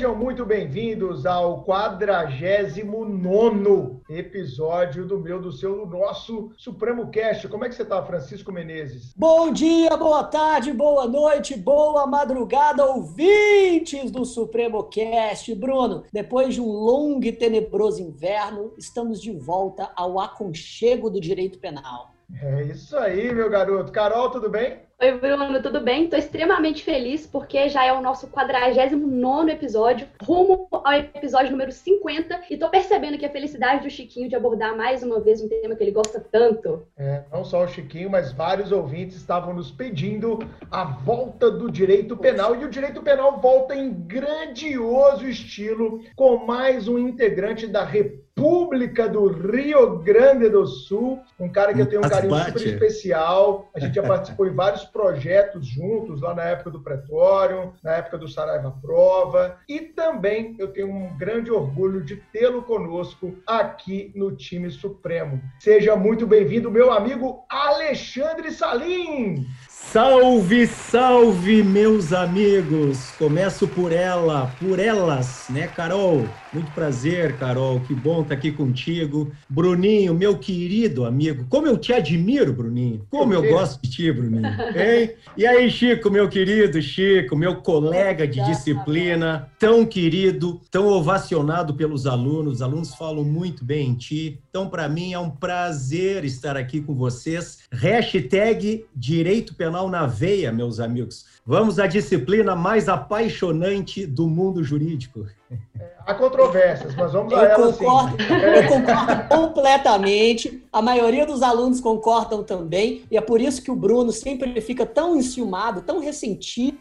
Sejam muito bem-vindos ao 49 episódio do meu, do seu, do nosso Supremo Cast. Como é que você está, Francisco Menezes? Bom dia, boa tarde, boa noite, boa madrugada, ouvintes do Supremo Cast. Bruno, depois de um longo e tenebroso inverno, estamos de volta ao aconchego do direito penal. É isso aí, meu garoto. Carol, tudo bem? Oi, Bruno, tudo bem? Estou extremamente feliz porque já é o nosso 49 episódio, rumo ao episódio número 50, e estou percebendo que a felicidade do Chiquinho de abordar mais uma vez um tema que ele gosta tanto. É, não só o Chiquinho, mas vários ouvintes estavam nos pedindo a volta do direito penal, e o direito penal volta em grandioso estilo com mais um integrante da República do Rio Grande do Sul, um cara que eu tenho um carinho super especial. A gente já participou em vários projetos juntos, lá na época do Pretório, na época do Saraiva Prova, e também eu tenho um grande orgulho de tê-lo conosco aqui no time Supremo. Seja muito bem-vindo, meu amigo Alexandre Salim! Salve, salve, meus amigos! Começo por ela, por elas, né, Carol? Muito prazer, Carol. Que bom estar aqui contigo. Bruninho, meu querido amigo. Como eu te admiro, Bruninho. Como eu gosto de ti, Bruninho. Hein? E aí, Chico, meu querido Chico, meu colega de disciplina, tão querido, tão ovacionado pelos alunos. Os alunos falam muito bem em ti. Então, para mim, é um prazer estar aqui com vocês. Hashtag Direito Penal na Veia, meus amigos. Vamos à disciplina mais apaixonante do mundo jurídico. Há controvérsias, mas vamos a ela concordo, sim. Eu concordo completamente. A maioria dos alunos concordam também. E é por isso que o Bruno sempre fica tão enciumado, tão ressentido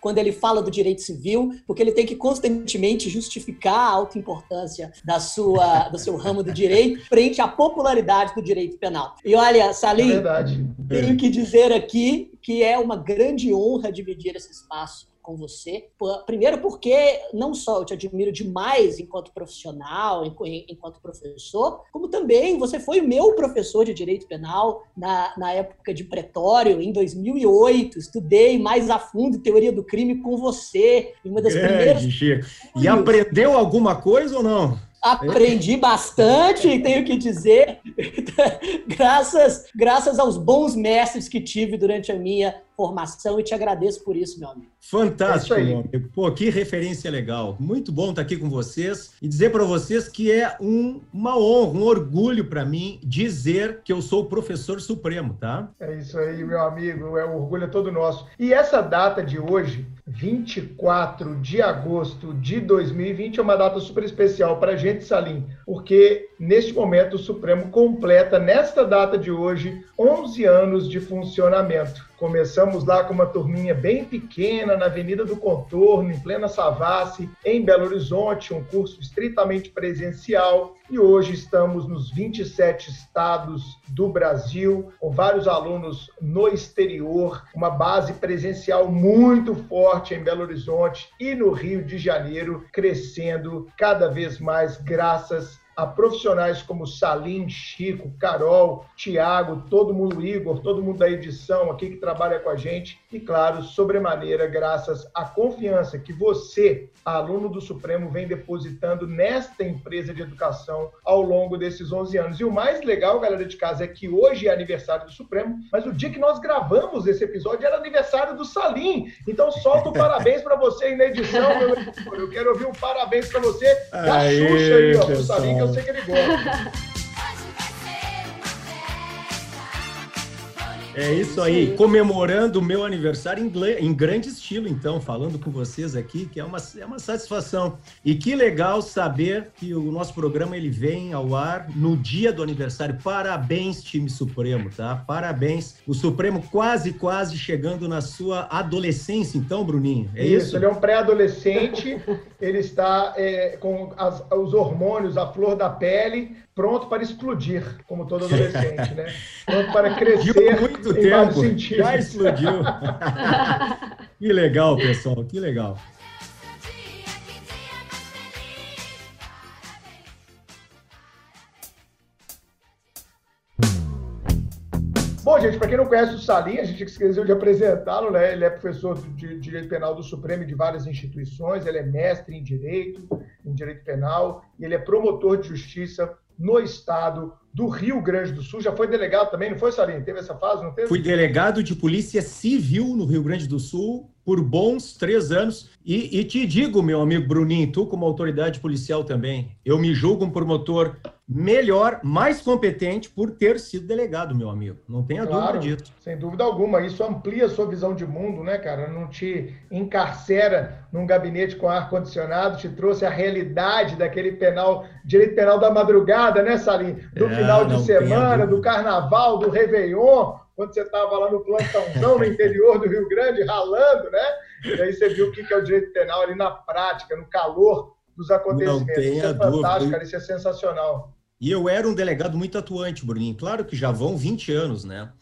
quando ele fala do direito civil, porque ele tem que constantemente justificar a alta importância da sua, do seu ramo do direito frente à popularidade do direito penal. E olha, Salim, é tenho que dizer aqui que é uma grande honra dividir esse espaço com você. Primeiro, porque não só eu te admiro demais enquanto profissional, enquanto professor, como também você foi meu professor de direito penal na, na época de pretório, em 2008. Estudei mais a fundo teoria do crime com você, em uma das Grande, primeiras. Chico. E aprendeu alguma coisa ou não? Aprendi bastante, tenho que dizer, graças, graças aos bons mestres que tive durante a minha formação e te agradeço por isso, meu amigo. Fantástico, é meu amigo. Pô, que referência legal. Muito bom estar aqui com vocês e dizer para vocês que é um, uma honra, um orgulho para mim dizer que eu sou o professor supremo, tá? É isso aí, meu amigo. É o orgulho é todo nosso. E essa data de hoje, 24 de agosto de 2020, é uma data super especial para a gente, Salim, porque neste momento o Supremo completa, nesta data de hoje, 11 anos de funcionamento. Começamos lá com uma turminha bem pequena na Avenida do Contorno, em plena Savassi, em Belo Horizonte, um curso estritamente presencial. E hoje estamos nos 27 estados do Brasil, com vários alunos no exterior, uma base presencial muito forte em Belo Horizonte e no Rio de Janeiro, crescendo cada vez mais graças a profissionais como Salim, Chico, Carol, Tiago, todo mundo, Igor, todo mundo da edição aqui que trabalha com a gente. E, claro, sobremaneira, graças à confiança que você, aluno do Supremo, vem depositando nesta empresa de educação ao longo desses 11 anos. E o mais legal, galera de casa, é que hoje é aniversário do Supremo, mas o dia que nós gravamos esse episódio era aniversário do Salim. Então, solta o parabéns para você aí na edição, meu Eu quero ouvir um parabéns para você da Aê, Xuxa aí, ó, pro Salim, que eu sei que ele gosta. É isso aí, comemorando o meu aniversário em, em, grande estilo, então, falando com vocês aqui, que é uma, é uma satisfação. E que legal saber que o nosso programa ele vem ao ar no dia do aniversário. Parabéns, time Supremo, tá? Parabéns. O Supremo quase, quase chegando na sua adolescência, então, Bruninho. É isso? isso? Ele é um pré-adolescente, ele está é, com as, os hormônios, a flor da pele, pronto para explodir, como todo adolescente, né? Pronto para crescer muito em tempo, já explodiu. que legal, pessoal, que legal. Bom, gente, para quem não conhece o Salim, a gente esqueceu de apresentá-lo, né? Ele é professor de Direito Penal do Supremo e de várias instituições, ele é mestre em Direito, em Direito Penal, e ele é promotor de Justiça no estado do Rio Grande do Sul. Já foi delegado também, não foi, Salim? Teve essa fase, não teve? Fui delegado de Polícia Civil no Rio Grande do Sul por bons três anos. E, e, te digo, meu amigo Bruninho, tu como autoridade policial também, eu me julgo um promotor melhor, mais competente por ter sido delegado, meu amigo. Não tenha claro, dúvida disso. Sem dúvida alguma. Isso amplia a sua visão de mundo, né, cara? Não te encarcera num gabinete com ar-condicionado, te trouxe a realidade daquele penal, direito penal da madrugada, né, Salim? Do é, final de semana, do carnaval, do Réveillon quando você estava lá no plantãozão no interior do Rio Grande, ralando, né? E aí você viu o que é o direito penal ali na prática, no calor dos acontecimentos. Não tenha isso é fantástico, cara, isso é sensacional. E eu era um delegado muito atuante, Bruninho. Claro que já vão 20 anos, né?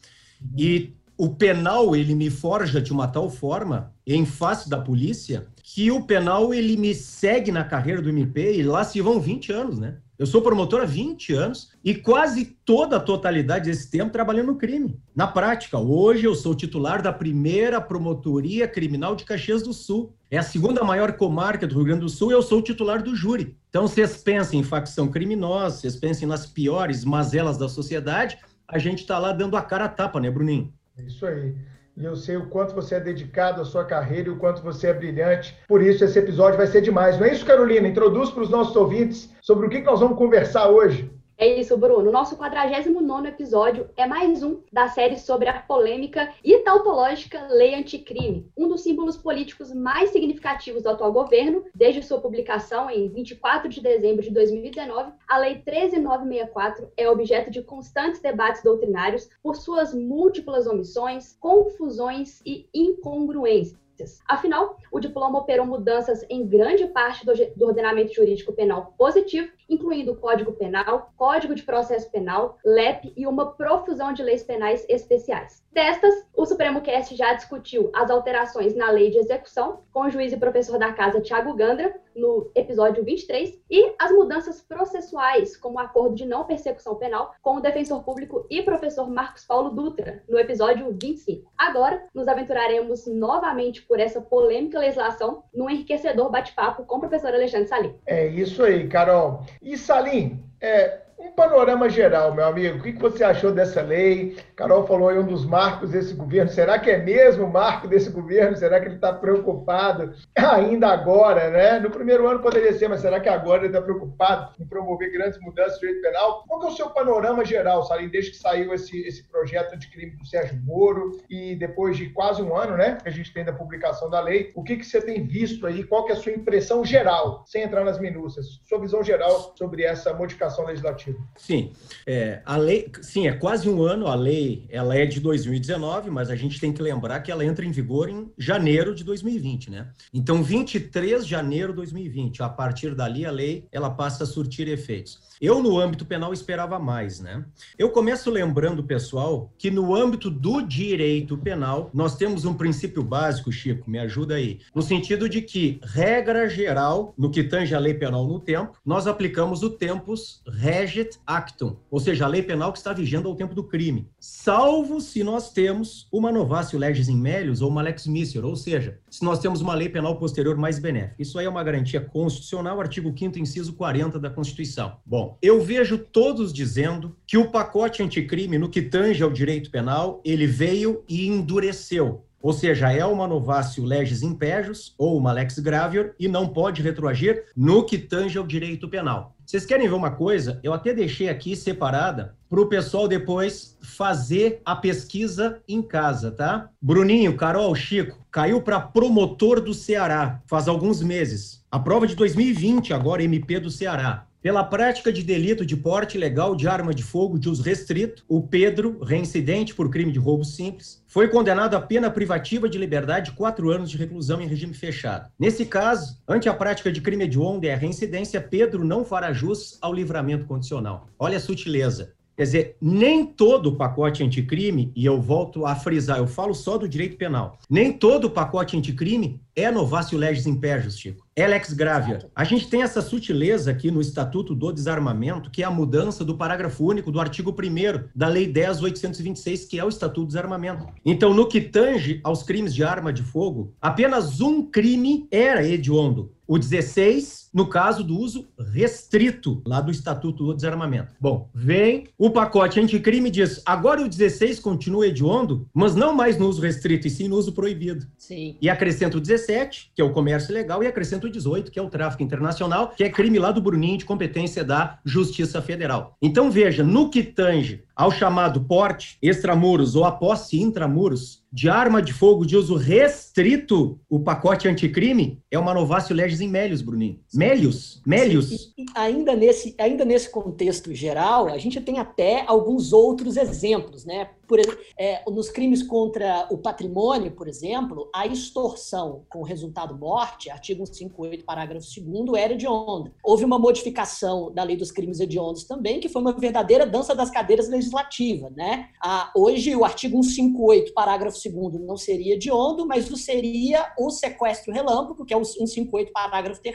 E o penal, ele me forja de uma tal forma, em face da polícia, que o penal, ele me segue na carreira do MP e lá se vão 20 anos, né? Eu sou promotor há 20 anos e quase toda a totalidade desse tempo trabalhando no crime. Na prática, hoje eu sou titular da primeira promotoria criminal de Caxias do Sul. É a segunda maior comarca do Rio Grande do Sul e eu sou titular do júri. Então, vocês pensem em facção criminosa, vocês pensem nas piores mazelas da sociedade, a gente está lá dando a cara a tapa, né, Bruninho? É isso aí e eu sei o quanto você é dedicado à sua carreira e o quanto você é brilhante. Por isso, esse episódio vai ser demais. Não é isso, Carolina? Introduz para os nossos ouvintes sobre o que nós vamos conversar hoje. É isso, Bruno. Nosso 49 episódio é mais um da série sobre a polêmica e tautológica Lei Anticrime, um dos símbolos políticos mais significativos do atual governo. Desde sua publicação em 24 de dezembro de 2019, a Lei 13964 é objeto de constantes debates doutrinários por suas múltiplas omissões, confusões e incongruências Afinal, o diploma operou mudanças em grande parte do, do, ordenamento jurídico penal positivo, incluindo o Código Penal, Código de Processo Penal, LEP e uma profusão de leis penais especiais. Destas, o Supremo Cast já discutiu as alterações na lei de execução, com o juiz e professor da casa Tiago Gandra, no episódio 23, e as mudanças processuais, como o acordo de não persecução penal, com o defensor público e professor Marcos Paulo Dutra, no episódio 25. Agora, nos aventuraremos novamente por essa polêmica legislação num enriquecedor bate-papo com o professor Alexandre Salim. É isso aí, Carol. E Salim, é, um panorama geral, meu amigo. O que você achou dessa lei? Carol falou em um dos marcos desse governo. Será que é mesmo o marco desse governo? Será que ele está preocupado ainda agora, né? No primeiro ano poderia ser, mas será que agora ele está preocupado em promover grandes mudanças no direito penal? Qual é o seu panorama geral, Salim, desde que saiu esse, esse projeto de crime do Sérgio Moro e depois de quase um ano, né, que a gente tem da publicação da lei, o que, que você tem visto aí? Qual que é a sua impressão geral, sem entrar nas minúcias? Sua visão geral sobre essa modificação legislativa? Sim, é, a lei, sim, é quase um ano. A lei, ela é de 2019, mas a gente tem que lembrar que ela entra em vigor em janeiro de 2020, né? Então, 23 de janeiro de 2020, a partir dali a lei, ela passa a surtir efeitos. Eu, no âmbito penal, esperava mais, né? Eu começo lembrando, pessoal, que no âmbito do direito penal, nós temos um princípio básico, Chico, me ajuda aí, no sentido de que, regra geral, no que tange a lei penal no tempo, nós aplicamos o tempus regit actum, ou seja, a lei penal que está vigendo ao tempo do crime, salvo se nós temos uma novatio legis in melius ou uma lex miser, ou seja, se nós temos uma lei penal posterior mais benéfica. Isso aí é uma garantia constitucional, artigo 5º, inciso 40 da Constituição. Bom, Bom, eu vejo todos dizendo que o pacote anticrime, no que tange ao direito penal, ele veio e endureceu. Ou seja, é uma novácio legis impejus ou uma lex gravior e não pode retroagir no que tange ao direito penal. Vocês querem ver uma coisa? Eu até deixei aqui separada para o pessoal depois fazer a pesquisa em casa, tá? Bruninho, Carol, Chico, caiu para promotor do Ceará faz alguns meses. A prova de 2020, agora MP do Ceará. Pela prática de delito de porte ilegal de arma de fogo de uso restrito, o Pedro, reincidente por crime de roubo simples, foi condenado a pena privativa de liberdade de quatro anos de reclusão em regime fechado. Nesse caso, ante a prática de crime hediondo e a reincidência, Pedro não fará jus ao livramento condicional. Olha a sutileza. Quer dizer, nem todo o pacote anticrime, e eu volto a frisar, eu falo só do direito penal, nem todo o pacote anticrime é novácio legis impérios, Chico. É lex gravia. A gente tem essa sutileza aqui no Estatuto do Desarmamento, que é a mudança do parágrafo único do artigo 1 da Lei 10.826, que é o Estatuto do Desarmamento. Então, no que tange aos crimes de arma de fogo, apenas um crime era hediondo. O 16, no caso do uso restrito, lá do Estatuto do Desarmamento. Bom, vem o pacote anticrime e diz: agora o 16 continua hediondo, mas não mais no uso restrito, e sim no uso proibido. Sim. E acrescenta o 17, que é o comércio ilegal, e acrescenta o 18, que é o tráfico internacional, que é crime lá do Bruninho de competência da Justiça Federal. Então veja, no que tange ao chamado porte extramuros ou a posse intramuros de arma de fogo de uso restrito, o pacote anticrime é uma novácio legis em Melius, Bruninho. Melius, Melius. E, e ainda, nesse, ainda nesse contexto geral, a gente tem até alguns outros exemplos, né? Por, é, nos crimes contra o patrimônio, por exemplo, a extorsão com resultado morte, artigo 158, parágrafo 2 era hedionda. Houve uma modificação da lei dos crimes hediondos também, que foi uma verdadeira dança das cadeiras legislativa. Né? Hoje, o artigo 158, parágrafo 2 não seria hediondo, mas o seria o sequestro relâmpago, que é o 158, parágrafo 3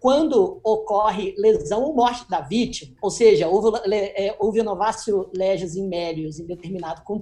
quando ocorre lesão ou morte da vítima. Ou seja, houve, é, houve novácio legis in melius em determinado contexto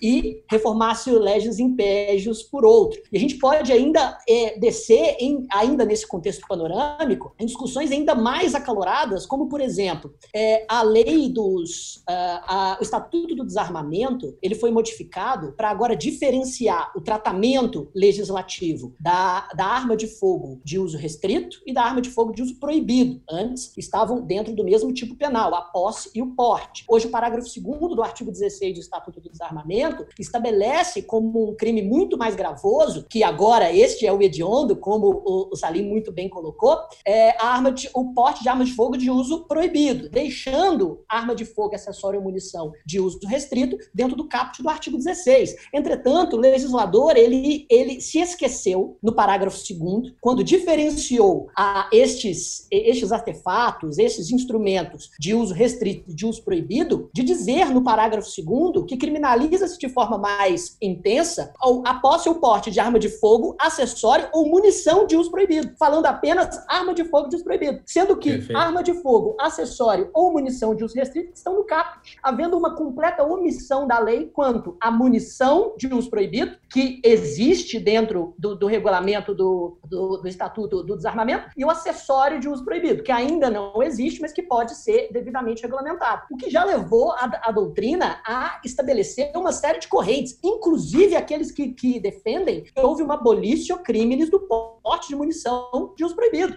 e reformácio legis impégios por outro. E a gente pode ainda é, descer, em, ainda nesse contexto panorâmico, em discussões ainda mais acaloradas, como, por exemplo, é, a lei dos. Uh, a, o Estatuto do Desarmamento ele foi modificado para agora diferenciar o tratamento legislativo da, da arma de fogo de uso restrito e da arma de fogo de uso proibido. Antes estavam dentro do mesmo tipo penal, a posse e o porte. Hoje, o parágrafo 2 do artigo 16 do Estatuto Estatuto do Desarmamento, estabelece como um crime muito mais gravoso, que agora este é o hediondo, como o, Salim muito bem colocou, é arma de, o porte de armas de fogo de uso proibido, deixando arma de fogo, acessório ou munição de uso restrito dentro do caput do artigo 16. Entretanto, o legislador ele, ele se esqueceu no parágrafo 2 quando diferenciou a estes, estes artefatos, esses instrumentos de uso restrito e de uso proibido, de dizer no parágrafo 2 que criminaliza-se de forma mais intensa a posse ou porte de arma de fogo, acessório ou munição de uso proibido, falando apenas arma de fogo de uso proibido, sendo que Perfeito. arma de fogo, acessório ou munição de uso restrito estão no caput, havendo uma completa omissão da lei quanto à munição de uso proibido, que existe dentro do, do regulamento do, do, do Estatuto do Desarmamento, e o acessório de uso proibido, que ainda não existe, mas que pode ser devidamente regulamentado. O que já levou a, a doutrina a estabelecer estabelecer uma série de correntes, inclusive aqueles que, que defendem que houve uma abolição crimes do porte de munição de uso proibido.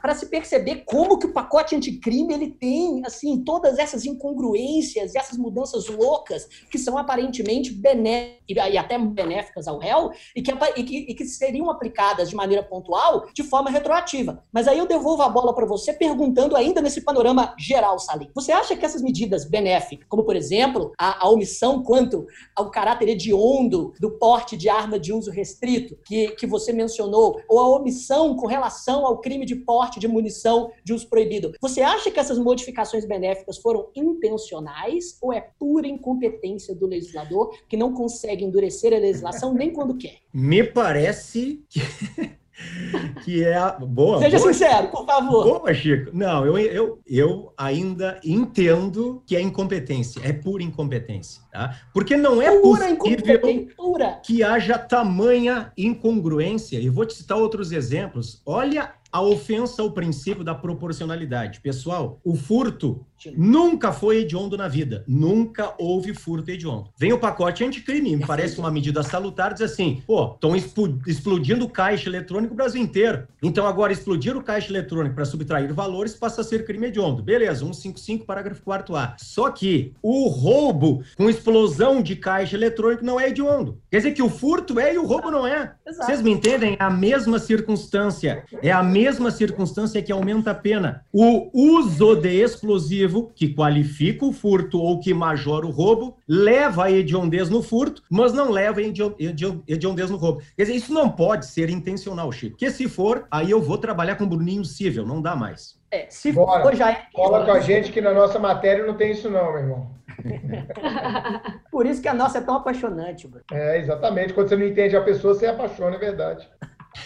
Para se perceber como que o pacote anticrime ele tem assim todas essas incongruências essas mudanças loucas que são aparentemente benéficas e até benéficas ao réu e que, e, que, e que seriam aplicadas de maneira pontual de forma retroativa. Mas aí eu devolvo a bola para você perguntando ainda nesse panorama geral, Salim. Você acha que essas medidas benéficas, como por exemplo a, a omissão quanto ao caráter hediondo do porte de arma de uso restrito que, que você mencionou, ou a omissão com relação ao crime de porte porte de munição de uso proibido. Você acha que essas modificações benéficas foram intencionais ou é pura incompetência do legislador que não consegue endurecer a legislação nem quando quer? Me parece que. que é a... boa. Seja boa. sincero, por favor. Boa, Chico. Não, eu, eu, eu ainda entendo que é incompetência, é pura incompetência, tá? Porque não é pura possível pura. que haja tamanha incongruência. E vou te citar outros exemplos. Olha a ofensa ao princípio da proporcionalidade. Pessoal, o furto nunca foi hediondo na vida. Nunca houve furto hediondo. Vem o pacote anticrime, me parece uma medida salutar, diz assim, pô, estão explodindo o caixa eletrônico no Brasil inteiro. Então agora explodir o caixa eletrônico para subtrair valores passa a ser crime hediondo. Beleza, 155, parágrafo 4 A. Só que o roubo com explosão de caixa eletrônico não é hediondo. Quer dizer que o furto é e o roubo não é. Exato. Vocês me entendem? É a mesma circunstância. É a mesma mesma circunstância que aumenta a pena. O uso de explosivo, que qualifica o furto ou que majora o roubo, leva a hediondez no furto, mas não leva a hediondez no roubo. Quer dizer, isso não pode ser intencional, Chico. Porque se for, aí eu vou trabalhar com Bruninho cível, não dá mais. É, se Bora. for, já é. Fala com a gente que na nossa matéria não tem isso, não, meu irmão. Por isso que a nossa é tão apaixonante, bro. É, exatamente. Quando você não entende a pessoa, você apaixona, é verdade.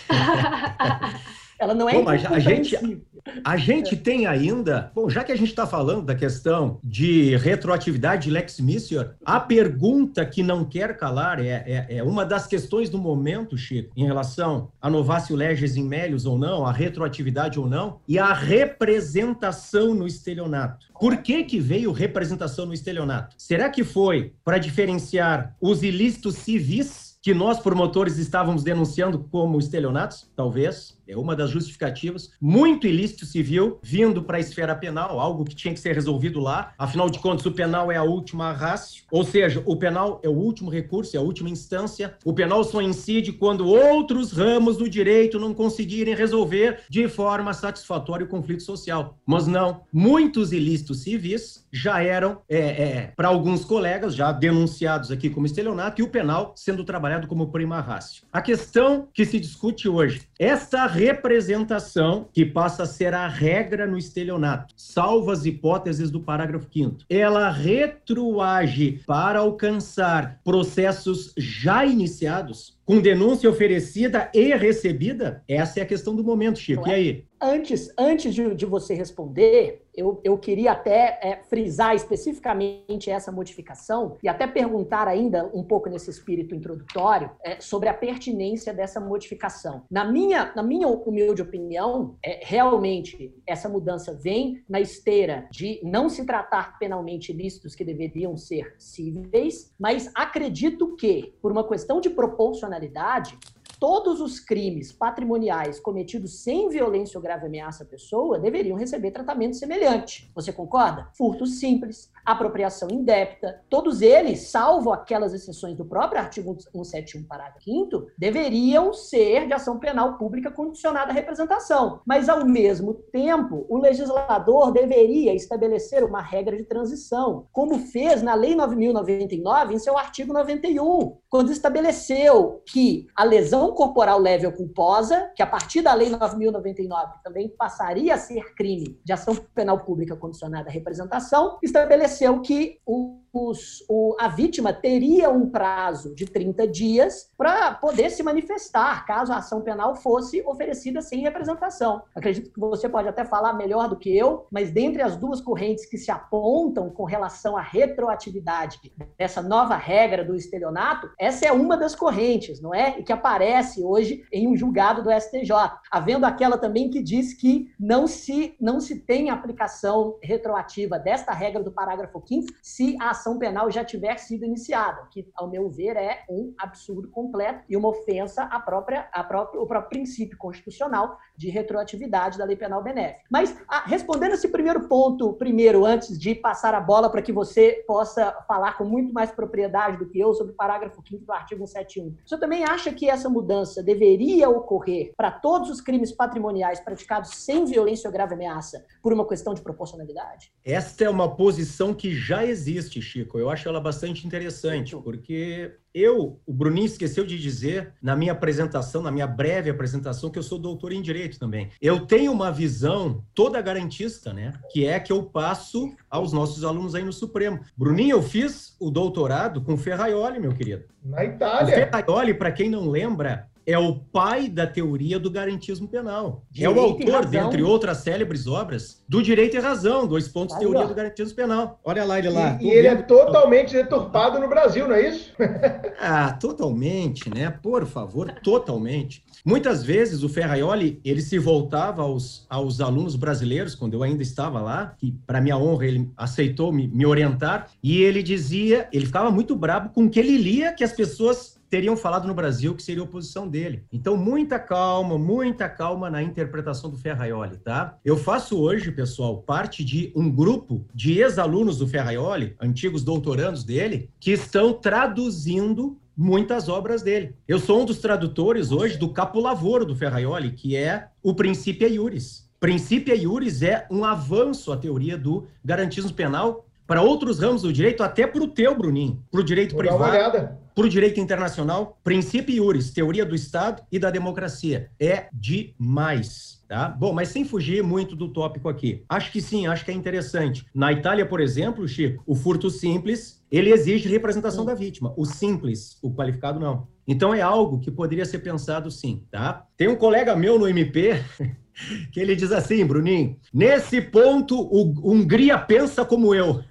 Ela não é Bom, mas a gente, a gente tem ainda, bom, já que a gente está falando da questão de retroatividade de Lex Missior, a pergunta que não quer calar é, é, é, uma das questões do momento, Chico, em relação a novácio leges in melius ou não, a retroatividade ou não, e a representação no estelionato. Por que, que veio representação no estelionato? Será que foi para diferenciar os ilícitos civis que nós, promotores, estávamos denunciando como estelionatos? Talvez. É uma das justificativas. Muito ilícito civil vindo para a esfera penal, algo que tinha que ser resolvido lá. Afinal de contas, o penal é a última rácio. Ou seja, o penal é o último recurso, é a última instância. O penal só incide quando outros ramos do direito não conseguirem resolver de forma satisfatória o conflito social. Mas não. Muitos ilícitos civis já eram, é, é, para alguns colegas, já denunciados aqui como estelionato, e o penal sendo trabalhado como prima rácio. A questão que se discute hoje, essa representação, que passa a ser a regra no estelionato, salvo as hipóteses do parágrafo 5 ela retroage para alcançar processos já iniciados, com denúncia oferecida e recebida? Essa é a questão do momento, Chico. É? E aí? Antes, antes de, de você responder, eu, eu queria até é, frisar especificamente essa modificação e até perguntar ainda um pouco nesse espírito introdutório é, sobre a pertinência dessa modificação. Na minha, na minha humilde opinião, é, realmente essa mudança vem na esteira de não se tratar penalmente ilícitos que deveriam ser cíveis, mas acredito que, por uma questão de proporcionalidade, todos os crimes patrimoniais cometidos sem violência ou grave ameaça à pessoa deveriam receber tratamento semelhante. Você concorda? Furto simples, apropriação indébita, todos eles, salvo aquelas exceções do próprio artigo 171, parágrafo 5 deveriam ser de ação penal pública condicionada à representação. Mas, ao mesmo tempo, o legislador deveria estabelecer uma regra de transição, como fez na Lei 9.099, em seu artigo 91, quando estabeleceu que a lesão corporal leve ou culposa, que a partir da Lei 9.099 também passaria a ser crime de ação penal pública condicionada à representação, estabeleceu que o os, o, a vítima teria um prazo de 30 dias para poder se manifestar, caso a ação penal fosse oferecida sem representação. Acredito que você pode até falar melhor do que eu, mas dentre as duas correntes que se apontam com relação à retroatividade dessa nova regra do estelionato, essa é uma das correntes, não é? E que aparece hoje em um julgado do STJ, havendo aquela também que diz que não se, não se tem aplicação retroativa desta regra do parágrafo 5 se a ação penal já tiver sido iniciada, que, ao meu ver, é um absurdo completo e uma ofensa à própria, à própria, ao próprio princípio constitucional de retroatividade da lei penal benéfica. Mas, a, respondendo esse primeiro ponto, primeiro, antes de passar a bola para que você possa falar com muito mais propriedade do que eu sobre o parágrafo 5 do artigo 171, você também acha que essa mudança deveria ocorrer para todos os crimes patrimoniais praticados sem violência ou grave ameaça por uma questão de proporcionalidade? Esta é uma posição que já existe, Chico. Eu acho ela bastante interessante, porque eu, o Bruninho esqueceu de dizer na minha apresentação, na minha breve apresentação, que eu sou doutor em direito também. Eu tenho uma visão toda garantista, né? Que é que eu passo aos nossos alunos aí no Supremo. Bruninho, eu fiz o doutorado com Ferraioli, meu querido. Na Itália. O Ferraioli, para quem não lembra, é o pai da teoria do garantismo penal. Direito é o autor, dentre outras célebres obras, do Direito e Razão, dois pontos Aí, teoria ó. do garantismo penal. Olha lá ele lá. E, e ele é totalmente deturpado no Brasil, não é isso? ah, totalmente, né? Por favor, totalmente. Muitas vezes o Ferraioli, ele se voltava aos, aos alunos brasileiros, quando eu ainda estava lá, e para minha honra ele aceitou me, me orientar, e ele dizia, ele ficava muito bravo com o que ele lia que as pessoas teriam falado no Brasil que seria oposição dele. Então, muita calma, muita calma na interpretação do Ferraioli, tá? Eu faço hoje, pessoal, parte de um grupo de ex-alunos do Ferraioli, antigos doutorandos dele, que estão traduzindo muitas obras dele. Eu sou um dos tradutores hoje do Capo Lavoro do Ferraioli, que é o Princípio Iuris. Princípio Iuris é um avanço à teoria do garantismo penal para outros ramos do direito, até para o teu, Bruninho, para o direito Vou privado para o direito internacional, princípio iuris, teoria do Estado e da democracia. É demais. Tá? Bom, mas sem fugir muito do tópico aqui. Acho que sim, acho que é interessante. Na Itália, por exemplo, Chico, o furto simples, ele exige representação da vítima. O simples, o qualificado, não. Então é algo que poderia ser pensado sim, tá? Tem um colega meu no MP que ele diz assim, Bruninho, nesse ponto o Hungria pensa como eu.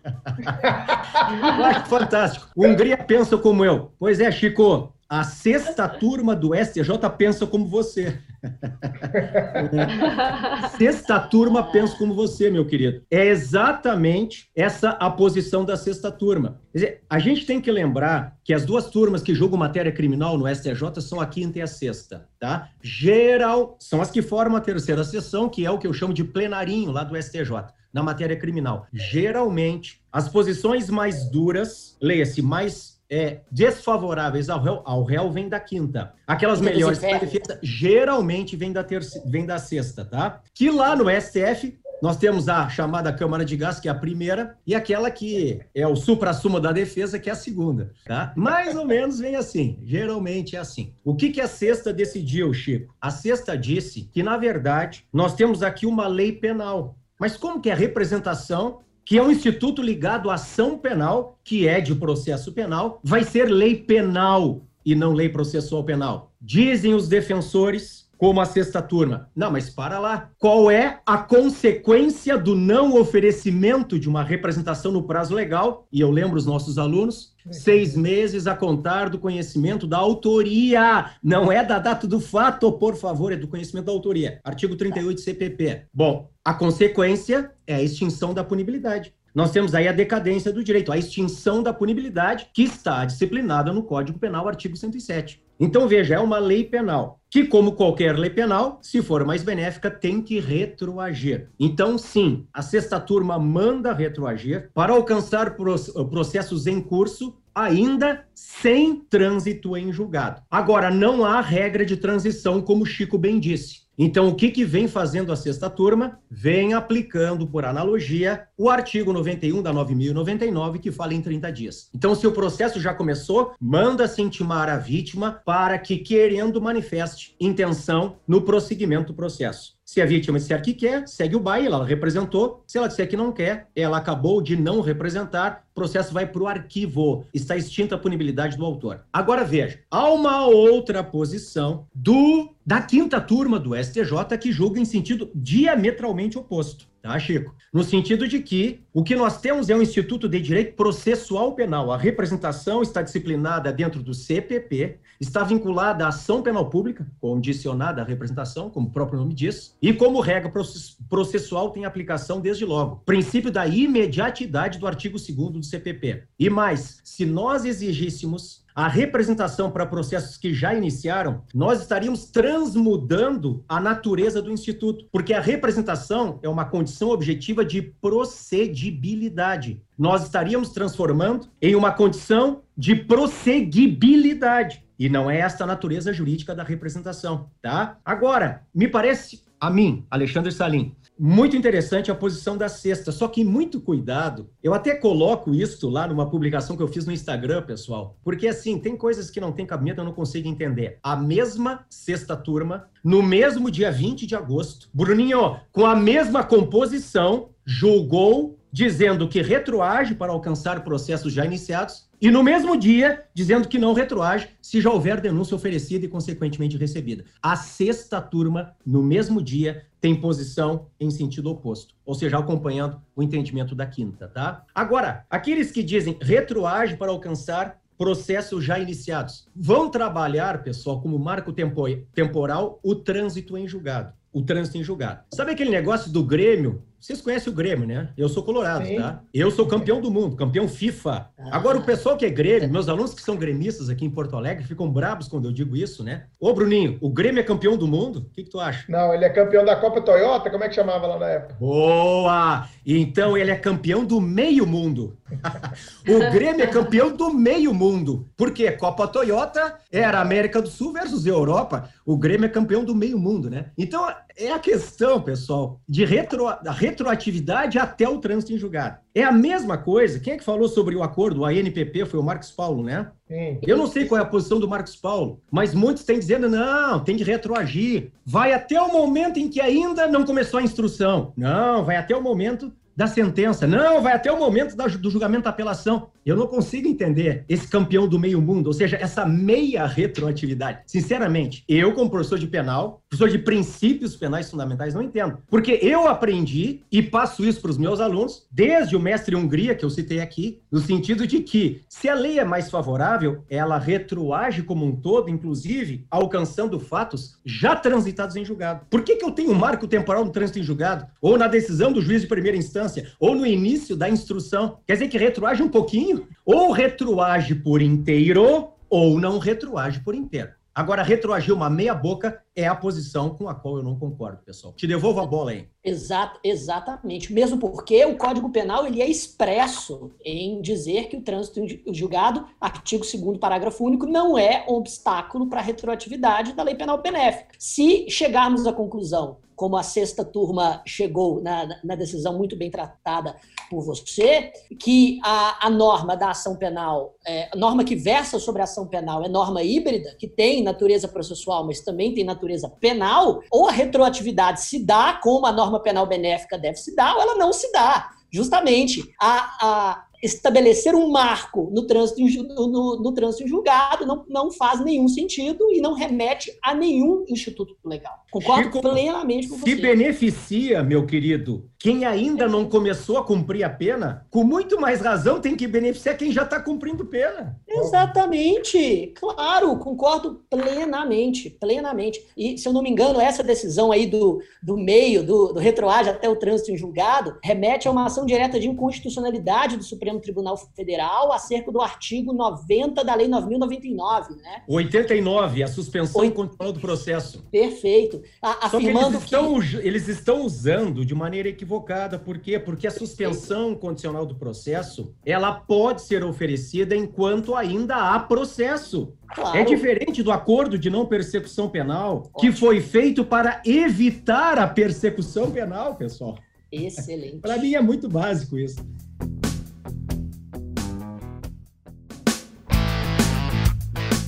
fantástico. Hungria pensa como eu. Pois é, Chico, a sexta turma do STJ pensa como você. sexta turma pensa como você, meu querido. É exatamente essa a posição da sexta turma. Quer dizer, a gente tem que lembrar que as duas turmas que julgam matéria criminal no STJ são a quinta e a sexta, tá? Geral, são as que formam a terceira sessão, que é o que eu chamo de plenarinho lá do STJ na matéria criminal. Geralmente, as posições mais duras, leia-se, mais é, desfavoráveis ao réu, ao réu vem da quinta. Aquelas melhores para defesa geralmente vem da, terça, vem da sexta, tá? Que lá no STF nós temos a chamada Câmara de Gás, que é a primeira, e aquela que é o supra-sumo da defesa, que é a segunda, tá? Mais ou menos vem assim, geralmente é assim. O que, que a sexta decidiu, Chico? A sexta disse que, na verdade, nós temos aqui uma lei penal. Mas como que é a representação que é um instituto ligado à ação penal, que é de processo penal, vai ser lei penal e não lei processual penal. Dizem os defensores, como a sexta turma. Não, mas para lá. Qual é a consequência do não oferecimento de uma representação no prazo legal? E eu lembro os nossos alunos, seis meses a contar do conhecimento da autoria. Não é da data do fato, por favor, é do conhecimento da autoria. Artigo 38 CPP. Bom, a consequência é a extinção da punibilidade. Nós temos aí a decadência do direito, a extinção da punibilidade, que está disciplinada no Código Penal, artigo 107. Então, veja, é uma lei penal, que, como qualquer lei penal, se for mais benéfica, tem que retroagir. Então, sim, a sexta turma manda retroagir para alcançar processos em curso ainda sem trânsito em julgado. Agora, não há regra de transição, como Chico bem disse. Então, o que, que vem fazendo a sexta turma? Vem aplicando, por analogia, o artigo 91 da 9.099, que fala em 30 dias. Então, se o processo já começou, manda-se intimar a vítima para que, querendo, manifeste intenção no prosseguimento do processo. Se a vítima disser que quer, segue o baile, ela representou. Se ela disser que não quer, ela acabou de não representar, o processo vai para o arquivo. Está extinta a punibilidade do autor. Agora veja, há uma outra posição do da quinta turma do STJ que julga em sentido diametralmente oposto tá, Chico? No sentido de que o que nós temos é um Instituto de Direito Processual Penal. A representação está disciplinada dentro do CPP, está vinculada à ação penal pública, condicionada à representação, como o próprio nome diz, e como regra processual tem aplicação desde logo. Princípio da imediatidade do artigo 2 do CPP. E mais, se nós exigíssemos a representação para processos que já iniciaram, nós estaríamos transmudando a natureza do Instituto, porque a representação é uma condição objetiva de procedibilidade. Nós estaríamos transformando em uma condição de prosseguibilidade. E não é esta a natureza jurídica da representação, tá? Agora, me parece a mim, Alexandre Salim, muito interessante a posição da sexta, só que muito cuidado. Eu até coloco isso lá numa publicação que eu fiz no Instagram, pessoal, porque assim, tem coisas que não tem cabimento, eu não consigo entender. A mesma sexta turma, no mesmo dia 20 de agosto, Bruninho, com a mesma composição, julgou dizendo que retroage para alcançar processos já iniciados e no mesmo dia, dizendo que não retroage se já houver denúncia oferecida e, consequentemente, recebida. A sexta turma, no mesmo dia, tem posição em sentido oposto, ou seja, acompanhando o entendimento da quinta, tá? Agora, aqueles que dizem retroage para alcançar processos já iniciados, vão trabalhar, pessoal, como marco tempo temporal o trânsito em julgado. O trânsito em julgado. Sabe aquele negócio do Grêmio vocês conhecem o Grêmio, né? Eu sou colorado, Sim. tá? Eu sou campeão do mundo, campeão FIFA. Ah. Agora, o pessoal que é Grêmio, meus alunos que são gremistas aqui em Porto Alegre, ficam brabos quando eu digo isso, né? Ô, Bruninho, o Grêmio é campeão do mundo? O que, que tu acha? Não, ele é campeão da Copa Toyota, como é que chamava lá na época? Boa! Então, ele é campeão do meio mundo. o Grêmio é campeão do meio mundo. Por quê? Copa Toyota era América do Sul versus Europa. O Grêmio é campeão do meio mundo, né? Então, é a questão, pessoal, de retro, da retroatividade até o trânsito em julgado. É a mesma coisa. Quem é que falou sobre o acordo, o ANPP, foi o Marcos Paulo, né? Sim. Eu não sei qual é a posição do Marcos Paulo, mas muitos têm dizendo, não, tem de retroagir. Vai até o momento em que ainda não começou a instrução. Não, vai até o momento da sentença. Não, vai até o momento da, do julgamento da apelação. Eu não consigo entender esse campeão do meio mundo, ou seja, essa meia retroatividade. Sinceramente, eu, como professor de penal, professor de princípios penais fundamentais, não entendo. Porque eu aprendi e passo isso para os meus alunos, desde o mestre Hungria, que eu citei aqui, no sentido de que, se a lei é mais favorável, ela retroage como um todo, inclusive alcançando fatos já transitados em julgado. Por que, que eu tenho um marco temporal no trânsito em julgado? Ou na decisão do juiz de primeira instância? Ou no início da instrução? Quer dizer que retroage um pouquinho? Ou retroage por inteiro, ou não retroage por inteiro. Agora, retroagir uma meia boca é a posição com a qual eu não concordo, pessoal. Te devolvo a bola aí. Exato, exatamente. Mesmo porque o Código Penal ele é expresso em dizer que o trânsito julgado, artigo 2 parágrafo único, não é um obstáculo para a retroatividade da lei penal benéfica. Se chegarmos à conclusão como a sexta turma chegou na, na, decisão muito bem tratada por você, que a, a norma da ação penal, é, norma que versa sobre a ação penal é norma híbrida, que tem natureza processual, mas também tem natureza penal, ou a retroatividade se dá como a norma penal benéfica deve se dar, ou ela não se dá. Justamente, a, a, estabelecer um marco no trânsito, no, no trânsito julgado não, não faz nenhum sentido e não remete a nenhum instituto legal. Concordo Chico, plenamente com você. Se beneficia, meu querido, quem ainda não começou a cumprir a pena, com muito mais razão tem que beneficiar quem já está cumprindo pena. Exatamente, claro, concordo plenamente, plenamente. E, se eu não me engano, essa decisão aí do, do meio, do, do retroage até o trânsito em julgado, remete a uma ação direta de inconstitucionalidade do Supremo Tribunal Federal acerca do artigo 90 da Lei 9.099, né? 89, a suspensão Oit... continual do processo. Perfeito. A, afirmando que, eles estão, que... eles estão usando de maneira equivocada equivocada. Por quê? Porque a suspensão condicional do processo, ela pode ser oferecida enquanto ainda há processo. Claro. É diferente do acordo de não persecução penal, Ótimo. que foi feito para evitar a persecução penal, pessoal. Excelente. para mim é muito básico isso.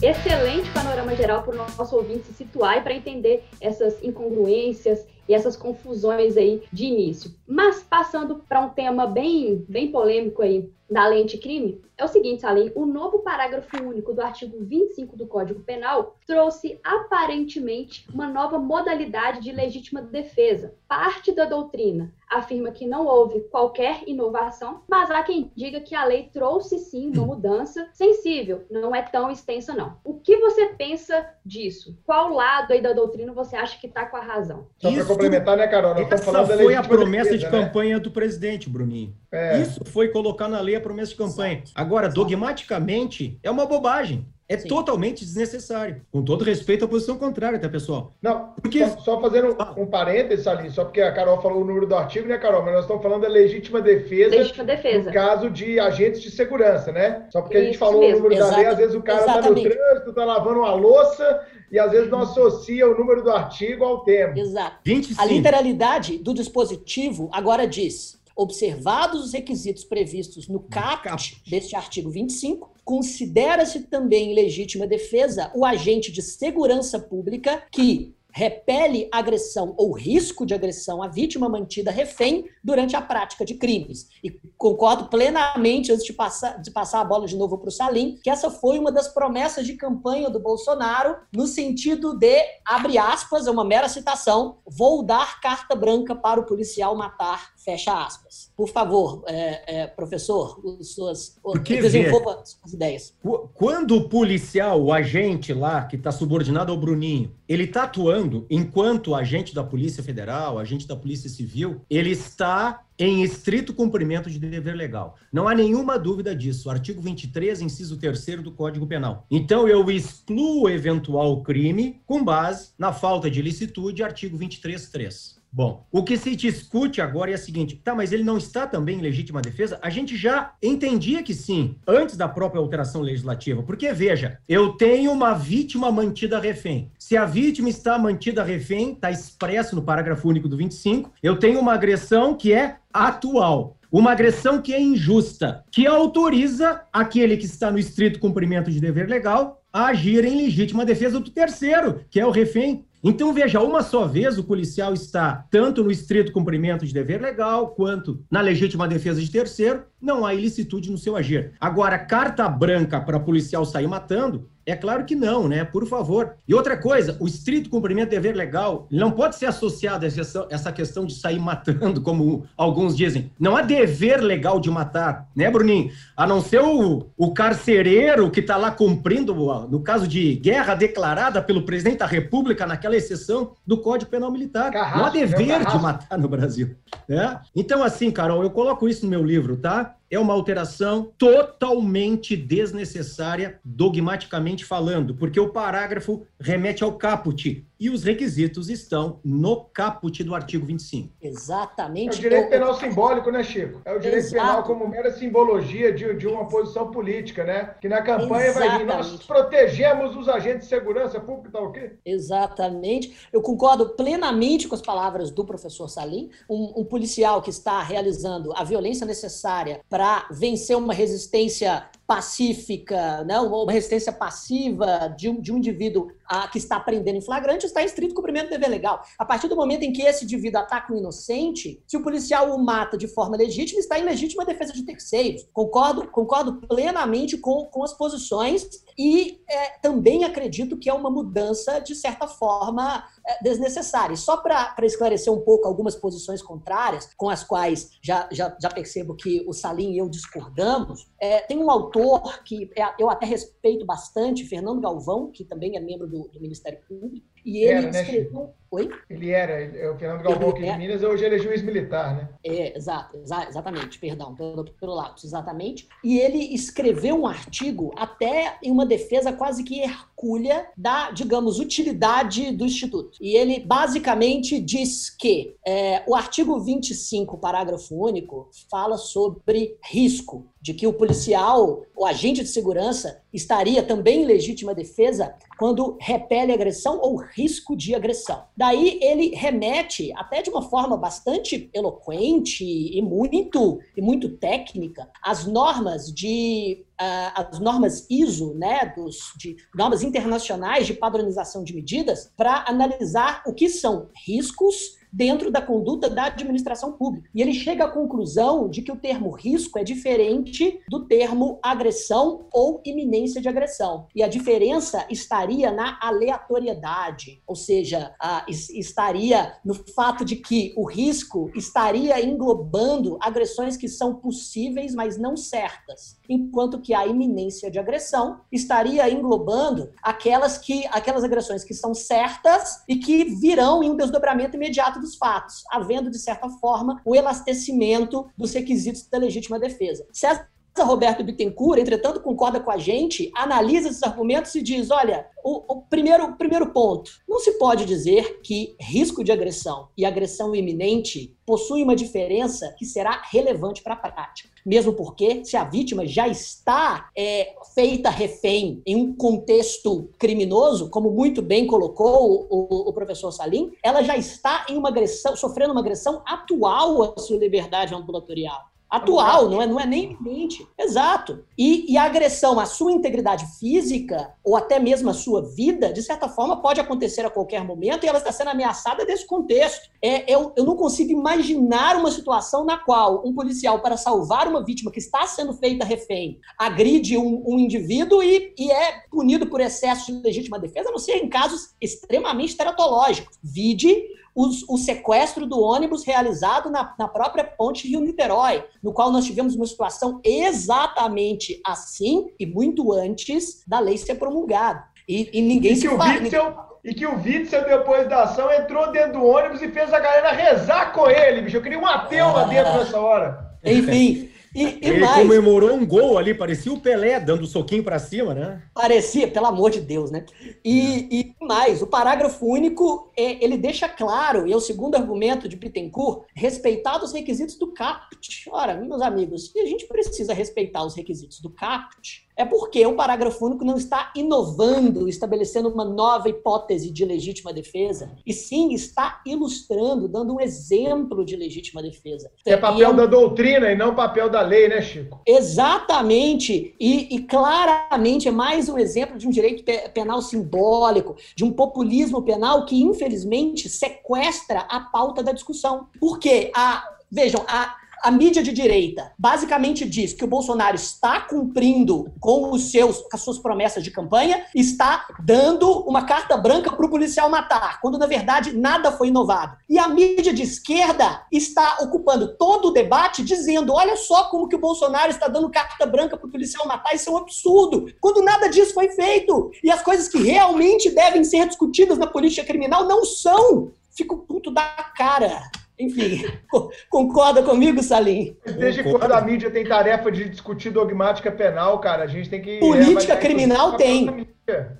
Excelente panorama geral para o nosso ouvinte se situar e para entender essas incongruências e essas confusões aí de início. Mas passando para um tema bem, bem polêmico aí da lei anticrime, é o seguinte, Salim, o novo parágrafo único do artigo 25 do Código Penal trouxe aparentemente uma nova modalidade de legítima defesa. Parte da doutrina afirma que não houve qualquer inovação, mas há quem diga que a lei trouxe sim uma mudança sensível, não é tão extensa não. O que você pensa disso? Qual lado aí da doutrina você acha que está com a razão? Só para complementar, né, Carol? Nós Essa foi a promessa defesa, de né? campanha do presidente, Bruninho. É. Isso foi colocar na lei a promessa de campanha. Agora, dogmaticamente, é uma bobagem. É Sim. totalmente desnecessário. Com todo respeito à posição contrária, tá, pessoal? Não, porque... só, só fazendo um, um parênteses ali, só porque a Carol falou o número do artigo, né, Carol? Mas nós estamos falando da legítima defesa, legítima defesa. no caso de agentes de segurança, né? Só porque Isso a gente falou mesmo. o número Exato. da lei, às vezes o cara está no trânsito, está lavando uma louça e às vezes não associa o número do artigo ao tema. Exato. 25. A literalidade do dispositivo agora diz observados os requisitos previstos no caput deste artigo 25, considera-se também legítima defesa o agente de segurança pública que repele agressão ou risco de agressão à vítima mantida refém durante a prática de crimes. E concordo plenamente, antes de passar, de passar a bola de novo para o Salim, que essa foi uma das promessas de campanha do Bolsonaro, no sentido de, abre aspas, é uma mera citação, vou dar carta branca para o policial matar, fecha aspas. Por favor, é, é, professor, suas, desenvolva suas ideias. Quando o policial, o agente lá, que está subordinado ao Bruninho, ele está atuando enquanto agente da Polícia Federal, agente da Polícia Civil, ele está em estrito cumprimento de dever legal. Não há nenhuma dúvida disso. Artigo 23, inciso 3 do Código Penal. Então, eu excluo eventual crime com base na falta de licitude, artigo 23, 3. Bom, o que se discute agora é o seguinte: tá, mas ele não está também em legítima defesa? A gente já entendia que sim, antes da própria alteração legislativa. Porque, veja, eu tenho uma vítima mantida refém. Se a vítima está mantida refém, está expresso no parágrafo único do 25, eu tenho uma agressão que é atual. Uma agressão que é injusta, que autoriza aquele que está no estrito cumprimento de dever legal a agir em legítima defesa do terceiro, que é o refém. Então, veja, uma só vez o policial está tanto no estrito cumprimento de dever legal, quanto na legítima defesa de terceiro, não há ilicitude no seu agir. Agora, carta branca para policial sair matando, é claro que não, né? Por favor. E outra coisa, o estrito cumprimento de dever legal não pode ser associado a essa questão de sair matando, como alguns dizem. Não há dever legal de matar, né, Bruninho? A não ser o, o carcereiro que está lá cumprindo, no caso de guerra declarada pelo presidente da República, naquela exceção do Código Penal Militar. Carrasco, não há dever de matar no Brasil. Né? Então, assim, Carol, eu coloco isso no meu livro, tá? É uma alteração totalmente desnecessária, dogmaticamente falando, porque o parágrafo remete ao caput e os requisitos estão no caput do artigo 25. Exatamente. É o direito penal simbólico, né, Chico? É o direito Exato. penal como mera simbologia de, de uma posição política, né? Que na campanha Exatamente. vai vir, nós protegemos os agentes de segurança pública, tá ok? Exatamente. Eu concordo plenamente com as palavras do professor Salim. Um, um policial que está realizando a violência necessária para vencer uma resistência pacífica, né, uma resistência passiva de um, de um indivíduo a, que está prendendo em flagrante, está estrito cumprimento do dever legal. A partir do momento em que esse indivíduo ataca um inocente, se o policial o mata de forma legítima, está em legítima defesa de terceiros. Concordo, concordo plenamente com, com as posições e é, também acredito que é uma mudança, de certa forma, é, desnecessária. Só para esclarecer um pouco algumas posições contrárias, com as quais já, já, já percebo que o Salim e eu discordamos, é, tem um autor que é, eu até respeito bastante, Fernando Galvão, que também é membro do, do Ministério Público, e ele né, escreveu. Oi? Ele era, é o Fernando Galvão aqui é... de Minas, hoje ele é juiz militar, né? É, exato, exa exatamente, perdão, pelo, pelo lápis, exatamente. E ele escreveu um artigo até em uma defesa quase que hercúlea da, digamos, utilidade do Instituto. E ele basicamente diz que é, o artigo 25, parágrafo único, fala sobre risco de que o policial, o agente de segurança, estaria também em legítima defesa quando repele agressão ou risco de agressão. Daí ele remete, até de uma forma bastante eloquente e muito, e muito técnica, as normas de uh, as normas ISO, né, dos, de normas internacionais de padronização de medidas, para analisar o que são riscos dentro da conduta da administração pública. E ele chega à conclusão de que o termo risco é diferente do termo agressão ou iminência de agressão. E a diferença estaria na aleatoriedade, ou seja, a, estaria no fato de que o risco estaria englobando agressões que são possíveis, mas não certas, enquanto que a iminência de agressão estaria englobando aquelas que aquelas agressões que são certas e que virão em um desdobramento imediato dos fatos, havendo, de certa forma, o elastecimento dos requisitos da legítima defesa. César Roberto Bittencourt, entretanto, concorda com a gente, analisa esses argumentos e diz: olha, o, o, primeiro, o primeiro ponto, não se pode dizer que risco de agressão e agressão iminente possuem uma diferença que será relevante para a prática. Mesmo porque, se a vítima já está é, feita refém em um contexto criminoso, como muito bem colocou o, o, professor Salim, ela já está em uma agressão, sofrendo uma agressão atual à sua liberdade ambulatorial atual, não é, não é nem iminente. Exato. E, e, a agressão à sua integridade física, ou até mesmo à sua vida, de certa forma, pode acontecer a qualquer momento e ela está sendo ameaçada desse contexto. É, eu, eu não consigo imaginar uma situação na qual um policial, para salvar uma vítima que está sendo feita refém, agride um, um indivíduo e, e é punido por excesso de legítima defesa, a não ser em casos extremamente teratológicos. Vide o, o sequestro do ônibus realizado na, na própria ponte Rio-Niterói, no qual nós tivemos uma situação exatamente assim e muito antes da lei ser promulgada. E, e ninguém e se fala. Witzel, e que o Witzel, depois da ação, entrou dentro do ônibus e fez a galera rezar com ele, bicho. Eu queria um ateu lá dentro nessa hora. Enfim, e, e Ele mais, comemorou um gol ali, parecia o Pelé dando um soquinho para cima, né? Parecia, pelo amor de Deus, né? E, e mais, o parágrafo único, é, ele deixa claro, e é o segundo argumento de Bittencourt, respeitar os requisitos do CAPT. Ora, meus amigos, se a gente precisa respeitar os requisitos do CAPT, é porque o parágrafo único não está inovando, estabelecendo uma nova hipótese de legítima defesa, e sim está ilustrando, dando um exemplo de legítima defesa. É papel é um... da doutrina e não papel da lei, né, Chico? Exatamente. E, e claramente é mais um exemplo de um direito penal simbólico, de um populismo penal que, infelizmente, sequestra a pauta da discussão. Porque a. Vejam, a, a mídia de direita basicamente diz que o Bolsonaro está cumprindo com os seus, com as suas promessas de campanha, está dando uma carta branca para o policial matar, quando na verdade nada foi inovado. E a mídia de esquerda está ocupando todo o debate dizendo: olha só como que o Bolsonaro está dando carta branca para o policial matar, isso é um absurdo, quando nada disso foi feito. E as coisas que realmente devem ser discutidas na política criminal não são. Fico puto da cara. Enfim, concorda comigo, Salim? Desde quando a mídia tem tarefa de discutir dogmática penal, cara, a gente tem que. Política criminal tem.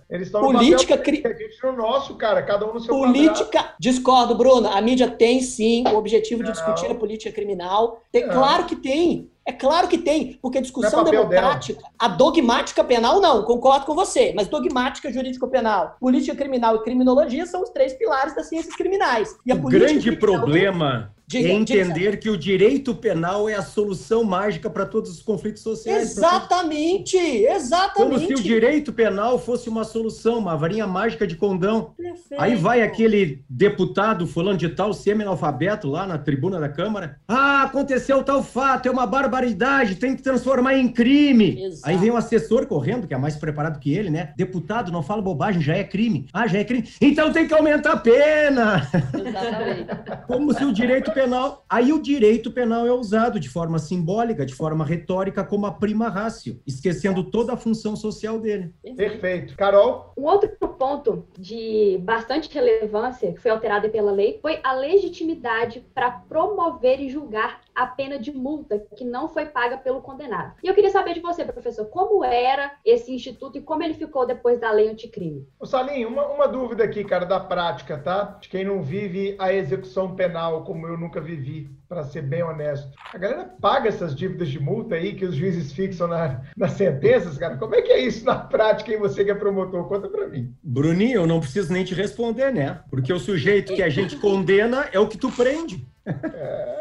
Eles estão política no cri... a gente no nosso, cara, cada um no seu Política, quadrado. discordo, Bruno. A mídia tem sim o objetivo de discutir a política criminal. Tem, claro que tem. É claro que tem, porque a discussão é democrática, dela. a dogmática penal, não, concordo com você, mas dogmática jurídico-penal, política criminal e criminologia são os três pilares das ciências criminais. E o grande problema Diga, entender que o direito penal é a solução mágica para todos os conflitos sociais. Exatamente, exatamente. Como se o direito penal fosse uma solução, uma varinha mágica de condão. Perfeito. Aí vai aquele deputado fulano de tal, semi-analfabeto lá na tribuna da Câmara. Ah, aconteceu tal fato, é uma barbaridade, tem que transformar em crime. Exato. Aí vem um assessor correndo, que é mais preparado que ele, né? Deputado, não fala bobagem, já é crime. Ah, já é crime. Então tem que aumentar a pena. Exatamente. Como se o direito penal penal, aí o direito penal é usado de forma simbólica, de forma retórica, como a prima ratio, esquecendo toda a função social dele. Perfeito. Carol? Um outro ponto de bastante relevância que foi alterado pela lei foi a legitimidade para promover e julgar a pena de multa que não foi paga pelo condenado. E eu queria saber de você, professor, como era esse instituto e como ele ficou depois da lei anticrime? Ô Salim, uma, uma dúvida aqui, cara, da prática, tá? De quem não vive a execução penal como eu nunca vivi, para ser bem honesto. A galera paga essas dívidas de multa aí que os juízes fixam na, nas sentenças, cara. Como é que é isso na prática, em você que é promotor? Conta para mim. Bruninho, eu não preciso nem te responder, né? Porque o sujeito que a gente condena é o que tu prende.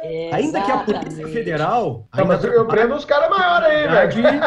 É, ainda que a Polícia Federal. Não, mas eu prendo os caras maiores aí, velho.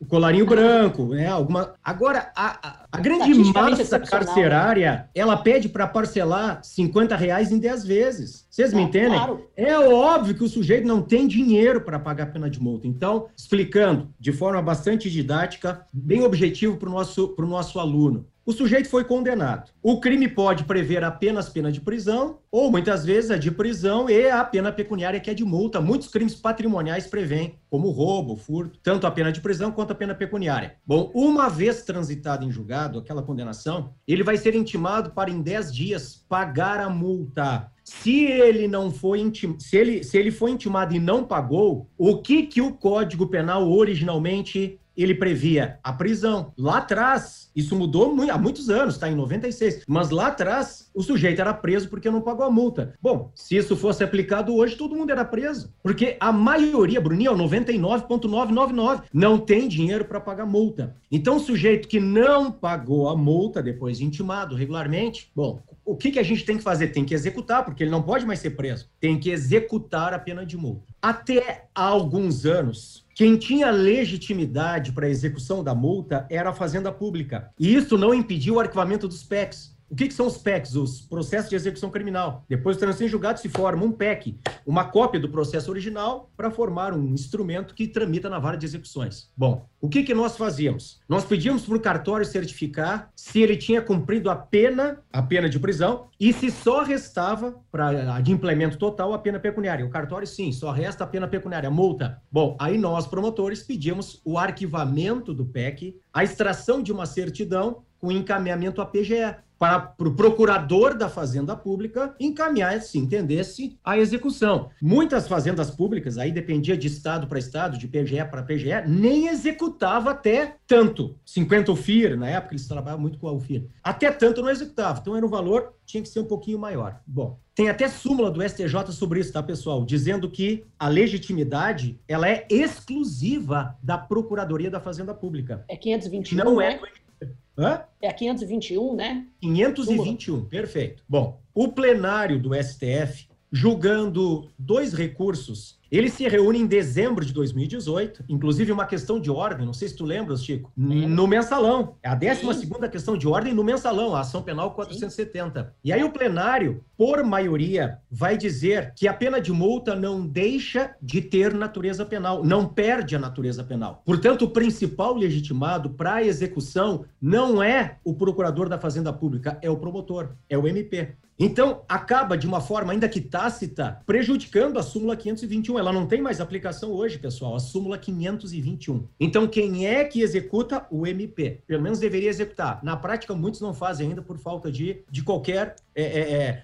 O colarinho branco, né? Alguma... Agora, a, a, a grande massa carcerária, ela pede para parcelar 50 reais em 10 vezes. Vocês me entendem? Claro. É óbvio que o sujeito não tem dinheiro para pagar a pena de multa. Então, explicando de forma bastante didática, bem objetivo para o nosso, nosso aluno. O sujeito foi condenado. O crime pode prever apenas pena de prisão, ou muitas vezes a de prisão e a pena pecuniária, que é de multa. Muitos crimes patrimoniais prevêem, como roubo, furto, tanto a pena de prisão quanto a pena pecuniária. Bom, uma vez transitado em julgado aquela condenação, ele vai ser intimado para em 10 dias pagar a multa. Se ele não foi intim... se ele se ele foi intimado e não pagou, o que que o Código Penal originalmente ele previa a prisão. Lá atrás, isso mudou há muitos anos, está em 96, mas lá atrás o sujeito era preso porque não pagou a multa. Bom, se isso fosse aplicado hoje, todo mundo era preso, porque a maioria, Bruninho, 99,999, não tem dinheiro para pagar multa. Então, o sujeito que não pagou a multa depois de intimado regularmente, bom, o que, que a gente tem que fazer? Tem que executar, porque ele não pode mais ser preso. Tem que executar a pena de multa. Até há alguns anos, quem tinha legitimidade para a execução da multa era a Fazenda Pública. E isso não impediu o arquivamento dos PECs. O que, que, são os PECs? Os processos de execução criminal. Depois do trânsito em julgado se forma um PEC, uma cópia do processo original, para formar um instrumento que tramita na vara de execuções. Bom, o que, que nós fazíamos? Nós pedíamos para o cartório certificar se ele tinha cumprido a pena, a pena de prisão, e se só restava, para de implemento total, a pena pecuniária. O cartório, sim, só resta a pena pecuniária, a multa. Bom, aí nós, promotores, pedimos o arquivamento do PEC, a extração de uma certidão com encaminhamento à PGE. Para o pro procurador da Fazenda Pública encaminhar, se entendesse, a execução. Muitas fazendas públicas, aí dependia de estado para estado, de PGE para PGE, nem executava até tanto. 50 UFIR, na época eles trabalhavam muito com a UFIR. Até tanto não executava. Então era um valor, tinha que ser um pouquinho maior. Bom, tem até súmula do STJ sobre isso, tá, pessoal? Dizendo que a legitimidade, ela é exclusiva da Procuradoria da Fazenda Pública. É 521, Não é né? Hã? É a 521, né? 521, súmula. perfeito. Bom, o plenário do STF, julgando dois recursos ele se reúne em dezembro de 2018, inclusive uma questão de ordem, não sei se tu lembras, Chico, no mensalão. É a 12 segunda questão de ordem no mensalão, a ação penal 470. Sim. E aí o plenário, por maioria, vai dizer que a pena de multa não deixa de ter natureza penal, não perde a natureza penal. Portanto, o principal legitimado para a execução não é o procurador da Fazenda Pública, é o promotor, é o MP. Então, acaba de uma forma, ainda que tácita, prejudicando a súmula 521. Ela não tem mais aplicação hoje, pessoal, a súmula 521. Então, quem é que executa? O MP. Pelo menos deveria executar. Na prática, muitos não fazem ainda por falta de, de qualquer. É, é, é,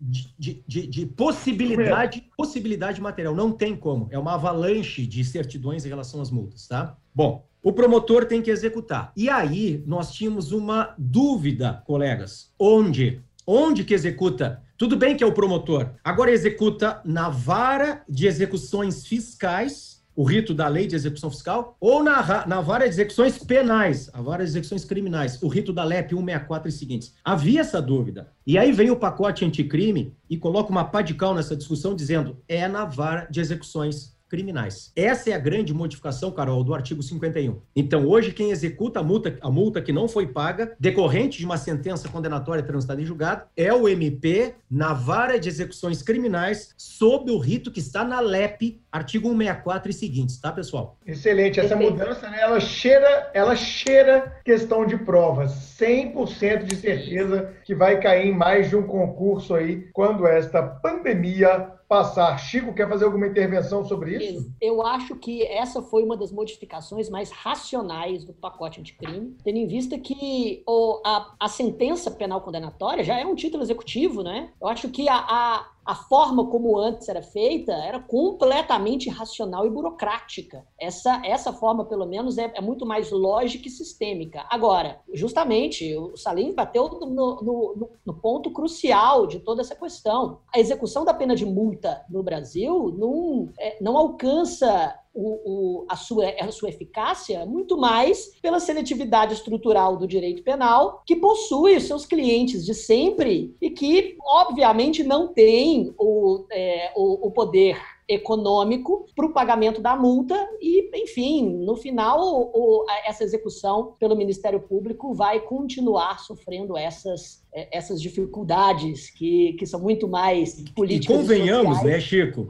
de, de, de, possibilidade, possibilidade material. Não tem como. É uma avalanche de certidões em relação às multas, tá? Bom, o promotor tem que executar. E aí, nós tínhamos uma dúvida, colegas. Onde Onde que executa? Tudo bem que é o promotor. Agora executa na vara de execuções fiscais, o rito da lei de execução fiscal, ou na, na vara de execuções penais, a vara de execuções criminais, o rito da LEP 164 e seguintes. Havia essa dúvida. E aí vem o pacote anticrime e coloca uma pá de cal nessa discussão dizendo é na vara de execuções criminais. Essa é a grande modificação, Carol, do artigo 51. Então, hoje, quem executa a multa, a multa que não foi paga, decorrente de uma sentença condenatória transitada em julgado, é o MP na vara de execuções criminais, sob o rito que está na LEP, artigo 164 e seguintes, tá, pessoal? Excelente. Essa mudança, né, ela cheira, ela cheira questão de provas. 100% de certeza que vai cair em mais de um concurso aí quando esta pandemia passar. Chico, quer fazer alguma intervenção sobre isso? Eu acho que essa foi uma das modificações mais racionais do pacote anticrime, tendo em vista que o, a, a sentença penal condenatória já é um título executivo, né? Eu acho que a, a a forma como antes era feita era completamente irracional e burocrática. Essa, essa forma, pelo menos, é, é muito mais lógica e sistêmica. Agora, justamente, o Salim bateu no, no, no, ponto crucial de toda essa questão. A execução da pena de multa no Brasil não, é, não alcança o, o, a, sua, a sua eficácia muito mais pela seletividade estrutural do direito penal, que possui os seus clientes de sempre e que, obviamente, não tem o, é, o, o poder econômico para o pagamento da multa e, enfim, no final, o, essa execução pelo Ministério Público vai continuar sofrendo essas, é, essas dificuldades que, que são muito mais políticas. E convenhamos, né, Chico?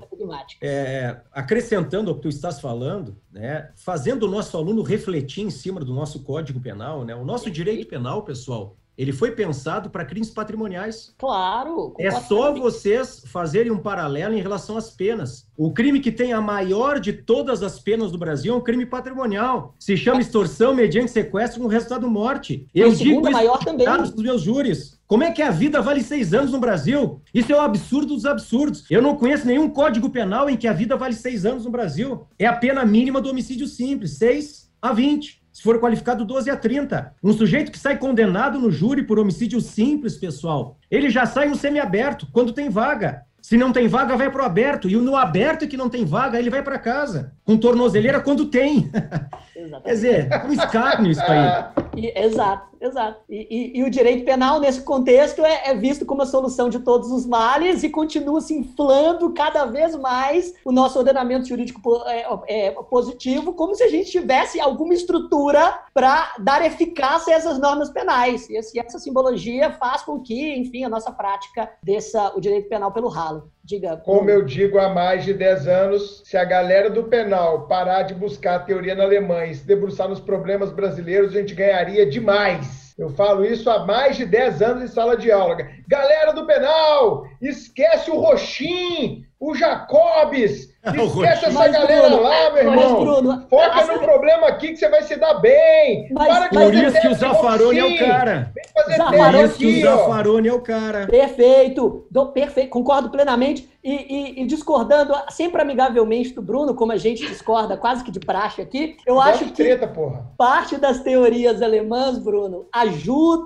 É, acrescentando o que tu estás falando, né, fazendo o nosso aluno refletir em cima do nosso Código Penal, né, o nosso direito penal, pessoal, ele foi pensado para crimes patrimoniais. Claro. É só vocês fazerem um paralelo em relação às penas. O crime que tem a maior de todas as penas do Brasil é um crime patrimonial. Se chama extorsão mediante sequestro com resultado morte. Eu digo isso maior também. dos meus júris. Como é que a vida vale seis anos no Brasil? Isso é o um absurdo dos absurdos. Eu não conheço nenhum código penal em que a vida vale seis anos no Brasil. É a pena mínima do homicídio simples, seis a vinte se for qualificado 12 a 30. Um sujeito que sai condenado no júri por homicídio simples, pessoal, ele já sai um semiaberto quando tem vaga. Se não tem vaga, vai para o aberto. E no aberto que não tem vaga, ele vai para casa. Com tornozeleira quando tem. Quer dizer, um escárnio isso aí. E, exato, exato. E, e, e, o direito penal, nesse contexto, é, é, visto como a solução de todos os males e continua se inflando cada vez mais o nosso ordenamento jurídico é, é, positivo, como se a gente tivesse alguma estrutura para dar eficácia a essas normas penais. E essa simbologia faz com que, enfim, a nossa prática desça o direito penal pelo ralo. Diga. Como eu digo há mais de 10 anos, se a galera do penal parar de buscar a teoria na Alemanha e se debruçar nos problemas brasileiros, a gente ganharia demais. Eu falo isso há mais de 10 anos em sala de aula. Galera do penal, esquece o Roxim, o Jacobs, esquece essa Mas, galera Bruno, lá, meu mas, irmão. Bruno, Foca no problema aqui que você vai se dar bem. Mas- Para Por isso que o Zaffaroni é o cara. Vem fazer Zaffaroni Por isso que o. Zaffaroni é o cara. Perfeito, do, perfeito, concordo plenamente. E, e- e discordando sempre amigavelmente do Bruno, como a gente discorda quase que de praxe aqui, eu acho que treta, porra. parte das teorias alemãs, Bruno,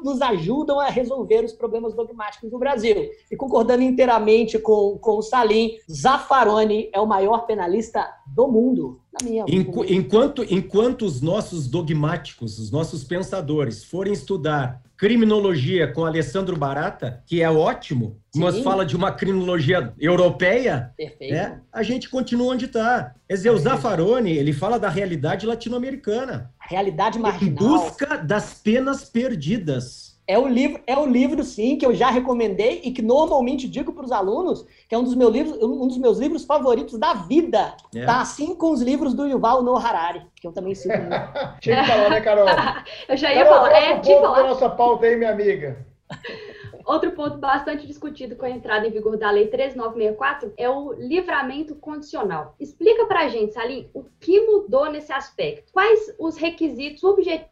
nos ajudam a resolver os problemas dogmáticos do Brasil. E concordando inteiramente com, com o Salim, Zaffaroni é o maior penalista do mundo, na minha Enqu- opinião. Enquanto, enquanto os nossos dogmáticos, os nossos pensadores forem estudar criminologia com Alessandro Barata, que é ótimo, mas Sim. fala de uma criminologia europeia, Perfeito. né? a gente continua onde está. Quer dizer, o Zaffaroni, ele fala da realidade latino-americana, Realidade em marginal. busca das penas perdidas. É o livro, é o livro sim que eu já recomendei e que normalmente digo para os alunos que é um dos meus livros, um dos meus livros favoritos da vida. É. Tá assim com os livros do Yuval Noah Harari, que eu também sigo. Tinha que falar, né, Carol? Eu já ia Carol, falar. É, um tinha que falar. nossa pauta aí, minha amiga. Outro ponto bastante discutido com a entrada em vigor da Lei 13964 é o livramento condicional. Explica pra gente, Salim, o que mudou nesse aspecto? Quais os requisitos objetivos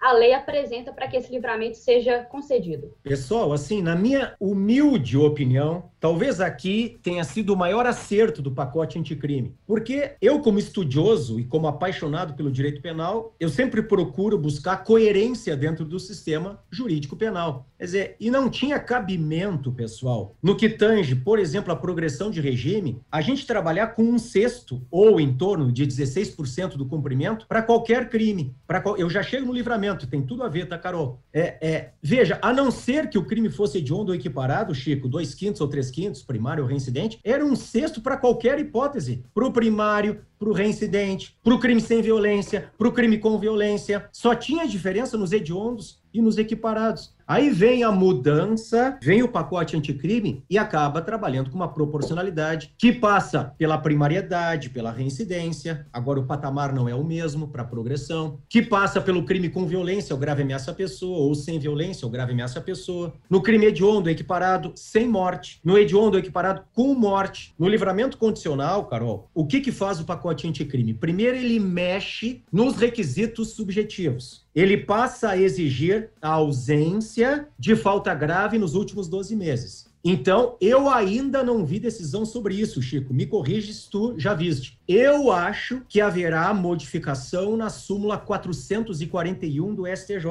a lei apresenta para que esse livramento seja concedido? Pessoal, assim, na minha humilde opinião, talvez aqui tenha sido o maior acerto do pacote anticrime. Porque eu, como estudioso e como apaixonado pelo direito penal, eu sempre procuro buscar coerência dentro do sistema jurídico penal. Quer dizer, e não tinha cabimento, pessoal, no que tange, por exemplo, a progressão de regime, a gente trabalhar com um sexto ou em torno de 16% do cumprimento para qualquer crime. Pra qual... Eu já chego no livramento, tem tudo a ver, tá, Carol? É, é, veja, a não ser que o crime fosse hediondo ou equiparado, Chico, dois quintos ou três quintos, primário ou reincidente, era um sexto para qualquer hipótese. Para o primário, para o reincidente, para o crime sem violência, para o crime com violência. Só tinha diferença nos hediondos e nos equiparados. Aí vem a mudança, vem o pacote anticrime e acaba trabalhando com uma proporcionalidade que passa pela primariedade, pela reincidência. Agora o patamar não é o mesmo para progressão, que passa pelo crime com violência, ou grave ameaça à pessoa, ou sem violência, ou grave ameaça à pessoa. No crime hediondo equiparado sem morte, no hediondo equiparado com morte. No livramento condicional, Carol, o que que faz o pacote anticrime? Primeiro ele mexe nos requisitos subjetivos ele passa a exigir a ausência de falta grave nos últimos 12 meses. Então, eu ainda não vi decisão sobre isso, Chico. Me corrige se tu já viste. Eu acho que haverá modificação na súmula 441 do STJ.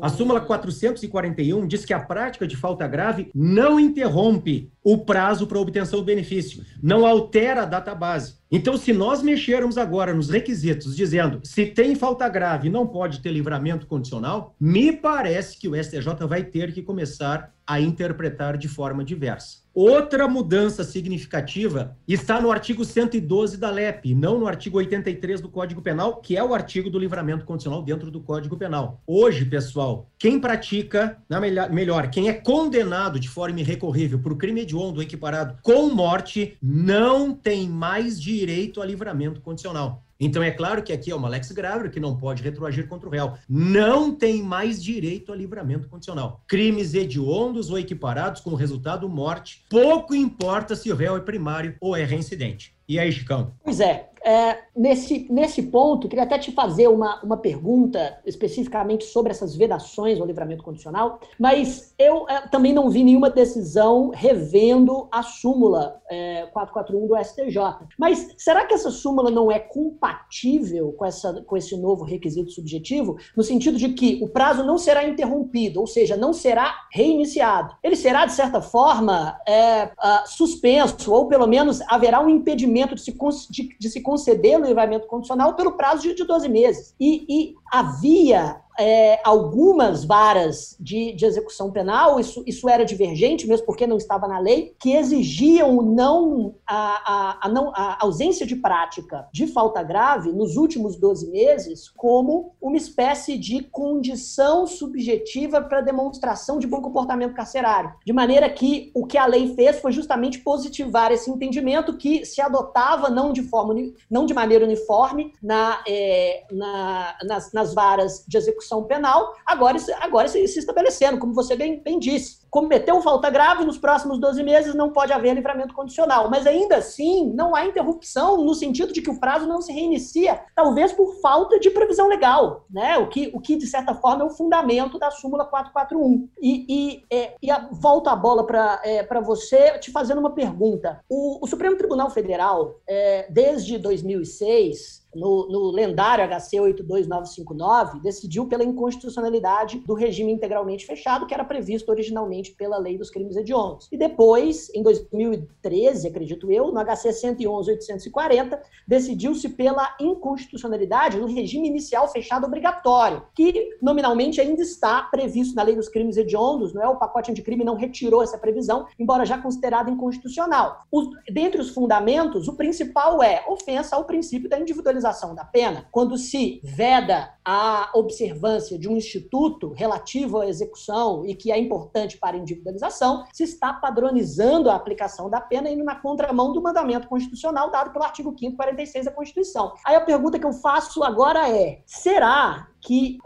A súmula 441 diz que a prática de falta grave não interrompe o prazo para obtenção do benefício, não altera a data base. Então, se nós mexermos agora nos requisitos, dizendo se tem falta grave não pode ter livramento condicional, me parece que o STJ vai ter que começar a interpretar de forma diversa. Outra mudança significativa está no artigo 112 da LEP, não no artigo 83 do Código Penal, que é o artigo do livramento condicional dentro do Código Penal. Hoje, pessoal, quem pratica, na melhor, melhor quem é condenado de forma irrecorrível por crime hediondo equiparado com morte, não tem mais direito a livramento condicional. Então é claro que aqui é uma lex graver que não pode retroagir contra o réu. Não tem mais direito a livramento condicional. Crimes hediondos ou equiparados com resultado morte, pouco importa se o réu é primário ou é reincidente. E aí, Chicão? Pois é, é, nesse, nesse ponto, queria até te fazer uma, uma pergunta especificamente sobre essas vedações ao livramento condicional, mas eu é, também não vi nenhuma decisão revendo a súmula é, 441 do STJ. Mas será que essa súmula não é compatível com, essa, com esse novo requisito subjetivo, no sentido de que o prazo não será interrompido, ou seja, não será reiniciado? Ele será, de certa forma, é, suspenso, ou pelo menos haverá um impedimento de se, de, de se conceder o livramento condicional pelo prazo de, de 12 meses. E, e havia é, algumas varas de, de, execução penal, isso, isso era divergente, mesmo porque não estava na lei, que exigiam não a, a, a, não, a ausência de prática de falta grave nos últimos 12 meses como uma espécie de condição subjetiva para demonstração de bom comportamento carcerário. De maneira que o que a lei fez foi justamente positivar esse entendimento que se adotava não de, forma, não de maneira uniforme na, é, na, nas, nas varas de execução execução penal, agora, agora se, se estabelecendo, como você bem, bem disse. cometeu falta grave nos próximos 12 meses, não pode haver livramento condicional. Mas ainda assim, não há interrupção no sentido de que o prazo não se reinicia, talvez por falta de previsão legal, né? O que, o que de certa forma, é o fundamento da súmula 441. E, e, é, e a, volto a bola para é, você, te fazendo uma pergunta. O, o Supremo Tribunal Federal, é, desde 2006, no, no, lendário HC 82959, decidiu pela inconstitucionalidade do regime integralmente fechado, que era previsto originalmente pela Lei dos Crimes Hediondos. E depois, em 2013, acredito eu, no HC 111.840, decidiu-se pela inconstitucionalidade do regime inicial fechado obrigatório, que nominalmente ainda está previsto na Lei dos Crimes Hediondos, não é? O pacote anticrime não retirou essa previsão, embora já considerada inconstitucional. Os, dentre os fundamentos, o principal é ofensa ao princípio da individualização individualização da pena, quando se veda a observância de um instituto relativo à execução e que é importante para a individualização, se está padronizando a aplicação da pena indo na contramão do mandamento constitucional dado pelo artigo 5 46 da Constituição. Aí a pergunta que eu faço agora é: será que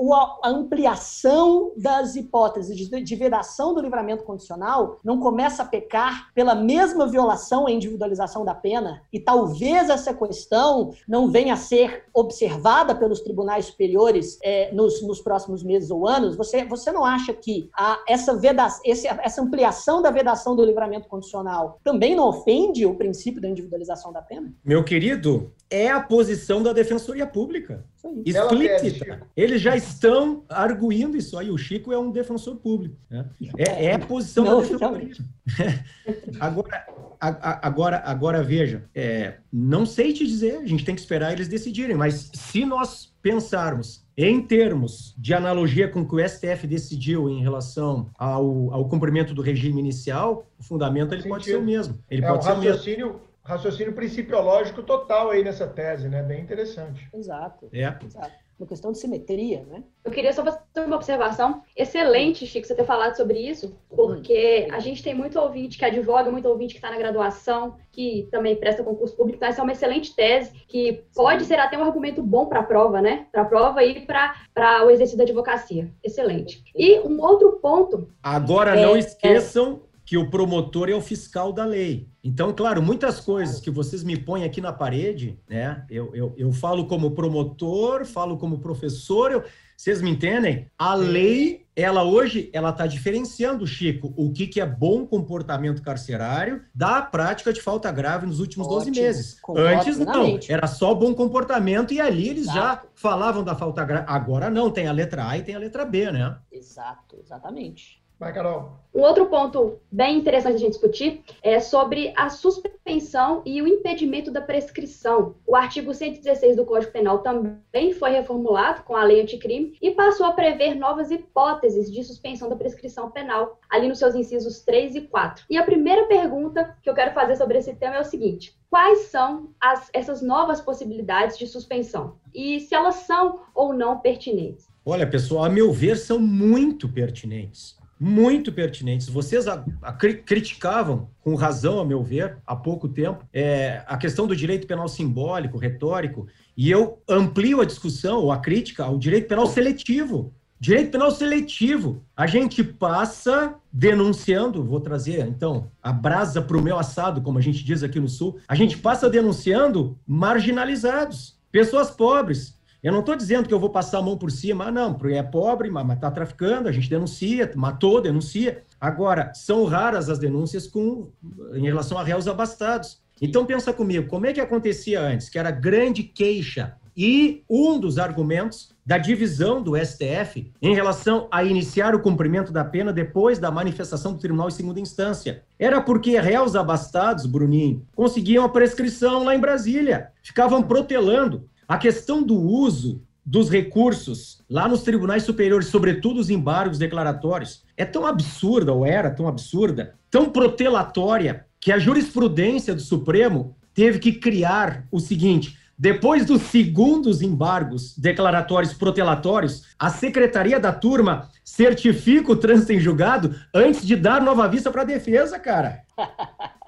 a ampliação das hipóteses de vedação do livramento condicional não começa a pecar pela mesma violação à individualização da pena e talvez essa questão não venha a ser observada pelos tribunais superiores é, nos, nos, próximos meses ou anos, você, você não acha que a, essa, veda, esse, essa ampliação da vedação do livramento condicional também não ofende o princípio da individualização da pena? Meu querido, é a posição da Defensoria Pública. Explícita. Eles já estão arguindo isso aí. O Chico é um defensor público. Né? É, é, a posição Não, da Defensoria. agora, agora, agora veja, é, não sei te dizer, a gente tem que esperar eles decidirem, mas se nós pensarmos em termos de analogia com o que o STF decidiu em relação ao, ao cumprimento do regime inicial, o fundamento ele pode ser o mesmo. Ele é, pode ser o mesmo raciocínio principiológico total aí nessa tese, né? Bem interessante. Exato. É. Exato. Uma questão de simetria, né? Eu queria só fazer uma observação. Excelente, Chico, você ter falado sobre isso, porque a gente tem muito ouvinte que advoga, muito ouvinte que está na graduação, que também presta concurso público. Então, essa é uma excelente tese, que pode ser até um argumento bom para a prova, né? Para a prova e para o exercício da advocacia. Excelente. E um outro ponto. Agora, é, não esqueçam que o promotor é o fiscal da lei. Então, claro, muitas coisas que vocês me põem aqui na parede, né? Eu, eu, eu falo como promotor, falo como professor, eu, vocês me entendem? A lei, ela hoje, ela está diferenciando, Chico, o que, que é bom comportamento carcerário da prática de falta grave nos últimos Ótimo. 12 meses. Antes não, era só bom comportamento e ali eles Exato. já falavam da falta grave. Agora não, tem a letra A e tem a letra B, né? Exato, exatamente. Vai, Carol. Um outro ponto bem interessante a gente discutir é sobre a suspensão e o impedimento da prescrição. O artigo 116 do Código Penal também foi reformulado com a lei anticrime e passou a prever novas hipóteses de suspensão da prescrição penal, ali nos seus incisos 3 e 4. E a primeira pergunta que eu quero fazer sobre esse tema é o seguinte: quais são as, essas novas possibilidades de suspensão? E se elas são ou não pertinentes? Olha, pessoal, a meu ver, são muito pertinentes muito pertinentes. Vocês a, a, criticavam, com razão, a meu ver, há pouco tempo, é, a questão do direito penal simbólico, retórico, e eu amplio a discussão, ou a crítica, ao direito penal seletivo. Direito penal seletivo. A gente passa denunciando, vou trazer então a brasa para o meu assado, como a gente diz aqui no Sul, a gente passa denunciando marginalizados, pessoas pobres, eu não estou dizendo que eu vou passar a mão por cima, ah, não, porque é pobre, mas está traficando, a gente denuncia, matou, denuncia. Agora, são raras as denúncias com, em relação a réus abastados. Então, pensa comigo, como é que acontecia antes? Que era grande queixa. E um dos argumentos da divisão do STF em relação a iniciar o cumprimento da pena depois da manifestação do tribunal em segunda instância. Era porque réus abastados, Bruninho, conseguiam a prescrição lá em Brasília, ficavam protelando. A questão do uso dos recursos lá nos tribunais superiores, sobretudo os embargos declaratórios, é tão absurda, ou era tão absurda, tão protelatória, que a jurisprudência do Supremo teve que criar o seguinte: depois dos segundos embargos declaratórios protelatórios, a secretaria da turma certifica o trânsito em julgado antes de dar nova vista para a defesa, cara.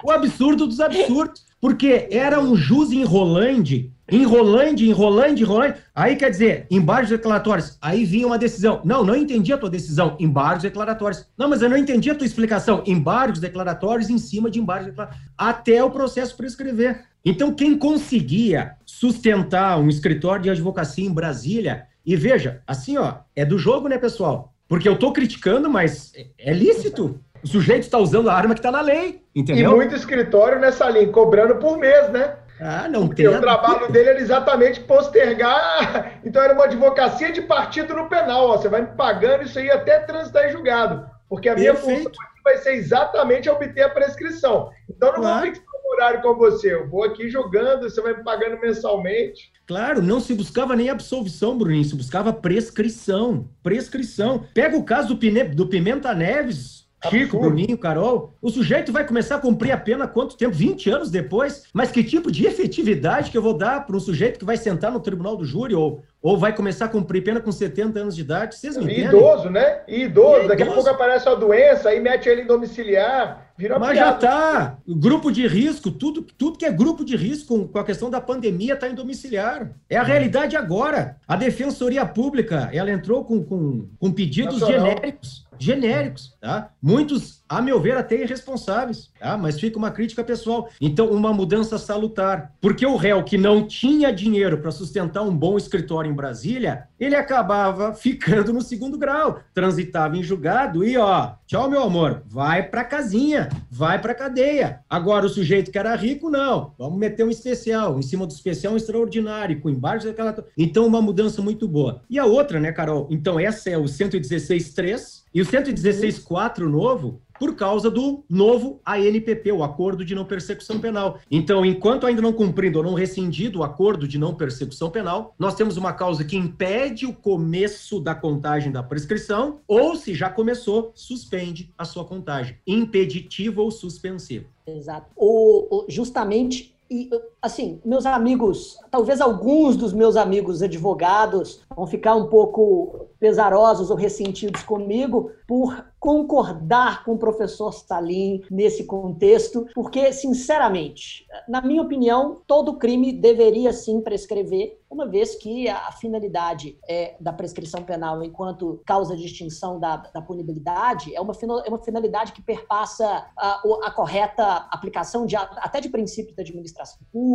O absurdo dos absurdos. Porque era um jus enrolande enrolando, enrolando, enrolando. Aí quer dizer, embargos declaratórios. Aí vinha uma decisão. Não, não entendi a tua decisão. Embargos declaratórios. Não, mas eu não entendi a tua explicação. Embargos declaratórios em cima de embargos declaratórios. Até o processo prescrever. Então, quem conseguia sustentar um escritório de advocacia em Brasília, e veja, assim, ó, é do jogo, né, pessoal? Porque eu estou criticando, mas é lícito. O sujeito está usando a arma que está na lei, entendeu? E muito escritório nessa linha, cobrando por mês, né? Ah, não Porque tem. o trabalho dele era exatamente postergar. Então era uma advocacia de partido no penal. Ó. Você vai me pagando isso aí até transitar em julgado. Porque a minha Perfeito. função aqui vai ser exatamente obter a prescrição. Então eu não Claro. vou fixar um horário com você. Eu vou aqui jogando, você vai me pagando mensalmente. Claro, não se buscava nem absolvição, Bruninho, se buscava prescrição. Prescrição. Pega o caso do Pimenta Neves, Chico. Bruninho, Carol. O sujeito vai começar a cumprir a pena quanto tempo? 20 anos depois? Mas que tipo de efetividade que eu vou dar para um sujeito que vai sentar no tribunal do júri ou, ou vai começar a cumprir pena com 70 anos de idade? Vocês me E entendem? idoso, né? E idoso. E Daqui a idoso. pouco aparece uma doença, aí mete ele em domiciliar. Vira Mas já piada. tá. Grupo de risco, tudo, tudo que é grupo de risco com, a questão da pandemia está em domiciliar. É a realidade agora. A Defensoria Pública, ela entrou com, com, com pedidos Nacional. genéricos. Genéricos, tá? Muitos, a meu ver, até irresponsáveis, tá? Mas fica uma crítica pessoal. Então, uma mudança salutar. Porque o réu que não tinha dinheiro para sustentar um bom escritório em Brasília, ele acabava ficando no segundo grau, transitava em julgado e, ó, tchau, meu amor, vai pra casinha, vai pra cadeia. Agora, o sujeito que era rico, não. Vamos meter um especial, em cima do especial um extraordinário, com embargos daquela. Então, uma mudança muito boa. E a outra, né, Carol? Então, essa é o 116.3 e o 116.4 novo, por causa do novo ANPP, o Acordo de Não Persecução Penal. Então, enquanto ainda não cumprido ou não rescindido o Acordo de Não Persecução Penal, nós temos uma causa que impede o começo da contagem da prescrição, ou se já começou, suspende a sua contagem, impeditivo ou suspensivo. Exato. O, o- justamente, e, assim, meus amigos, talvez alguns dos meus amigos advogados vão ficar um pouco pesarosos ou ressentidos comigo por concordar com o professor Salim nesse contexto, porque, sinceramente, na minha opinião, todo crime deveria sim prescrever, uma vez que a finalidade é, da prescrição penal enquanto causa de extinção da, da punibilidade é uma, é uma finalidade que perpassa a, a correta aplicação de, até de princípios da administração pública,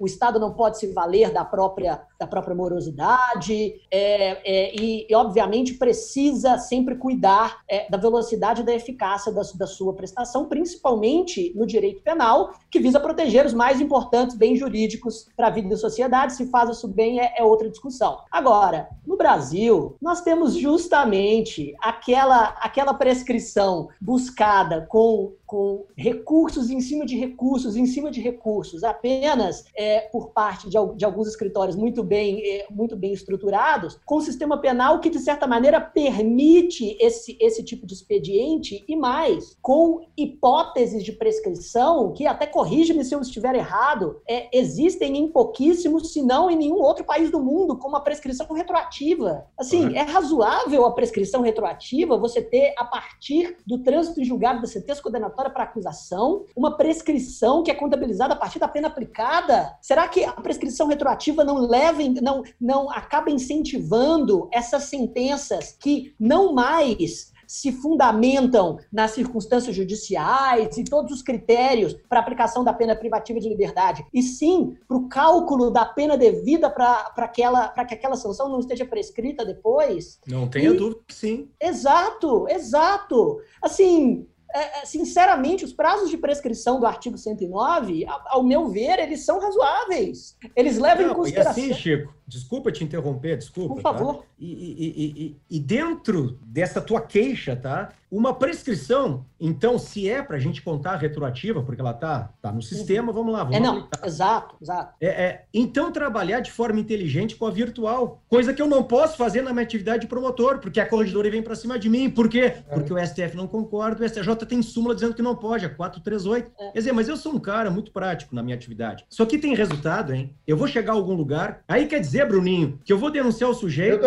o Estado não pode se valer da própria, da própria morosidade, é, é, e, e, obviamente, precisa sempre cuidar é, da velocidade e da eficácia da, da sua prestação, principalmente no direito penal, que visa proteger os mais importantes bens jurídicos para a vida da sociedade. Se faz isso bem, é, é outra discussão. Agora, no Brasil, nós temos justamente aquela, aquela prescrição buscada com, com recursos em cima de recursos, em cima de recursos, apenas é, por parte de, de alguns escritórios muito bem, é, muito bem estruturados, com um sistema penal que, de certa maneira, permite esse, esse tipo de expediente e mais, com hipóteses de prescrição que, até corrija-me se eu estiver errado, é, existem em pouquíssimos, se não em nenhum outro país do mundo, como a prescrição retroativa. Assim, Claro. é razoável a prescrição retroativa você ter, a partir do trânsito em julgado da sentença condenatória para acusação, uma prescrição que é contabilizada a partir da pena aplicada? Será que a prescrição retroativa não leva, não, não acaba incentivando essas sentenças que não mais se fundamentam nas circunstâncias judiciais e todos os critérios para aplicação da pena privativa de liberdade, e sim para o cálculo da pena devida para aquela, para que aquela sanção não esteja prescrita depois? Não tenha E- dúvida que sim. Exato, exato. Assim, é, é, sinceramente, os prazos de prescrição do artigo 109, a- ao meu ver, eles são razoáveis. Eles levam em Não, e consideração. assim, Chico, desculpa te interromper, desculpa. Por tá? favor. E, e- e- e- e dentro dessa tua queixa, tá? Uma prescrição, então, se é para a gente contar retroativa, porque ela tá, tá no sistema, vamos lá, vamos É, não, aplicar. exato, exato. É, é, então, trabalhar de forma inteligente com a virtual, coisa que eu não posso fazer na minha atividade de promotor, porque a corregedora vem para cima de mim. Por quê? Porque o STF não concorda, o STJ tem súmula dizendo que não pode, a 438. É. Quer dizer, mas eu sou um cara muito prático na minha atividade. Isso aqui tem resultado, hein? Eu vou chegar a algum lugar, aí quer dizer, Bruninho, que eu vou denunciar o Eu sujeito,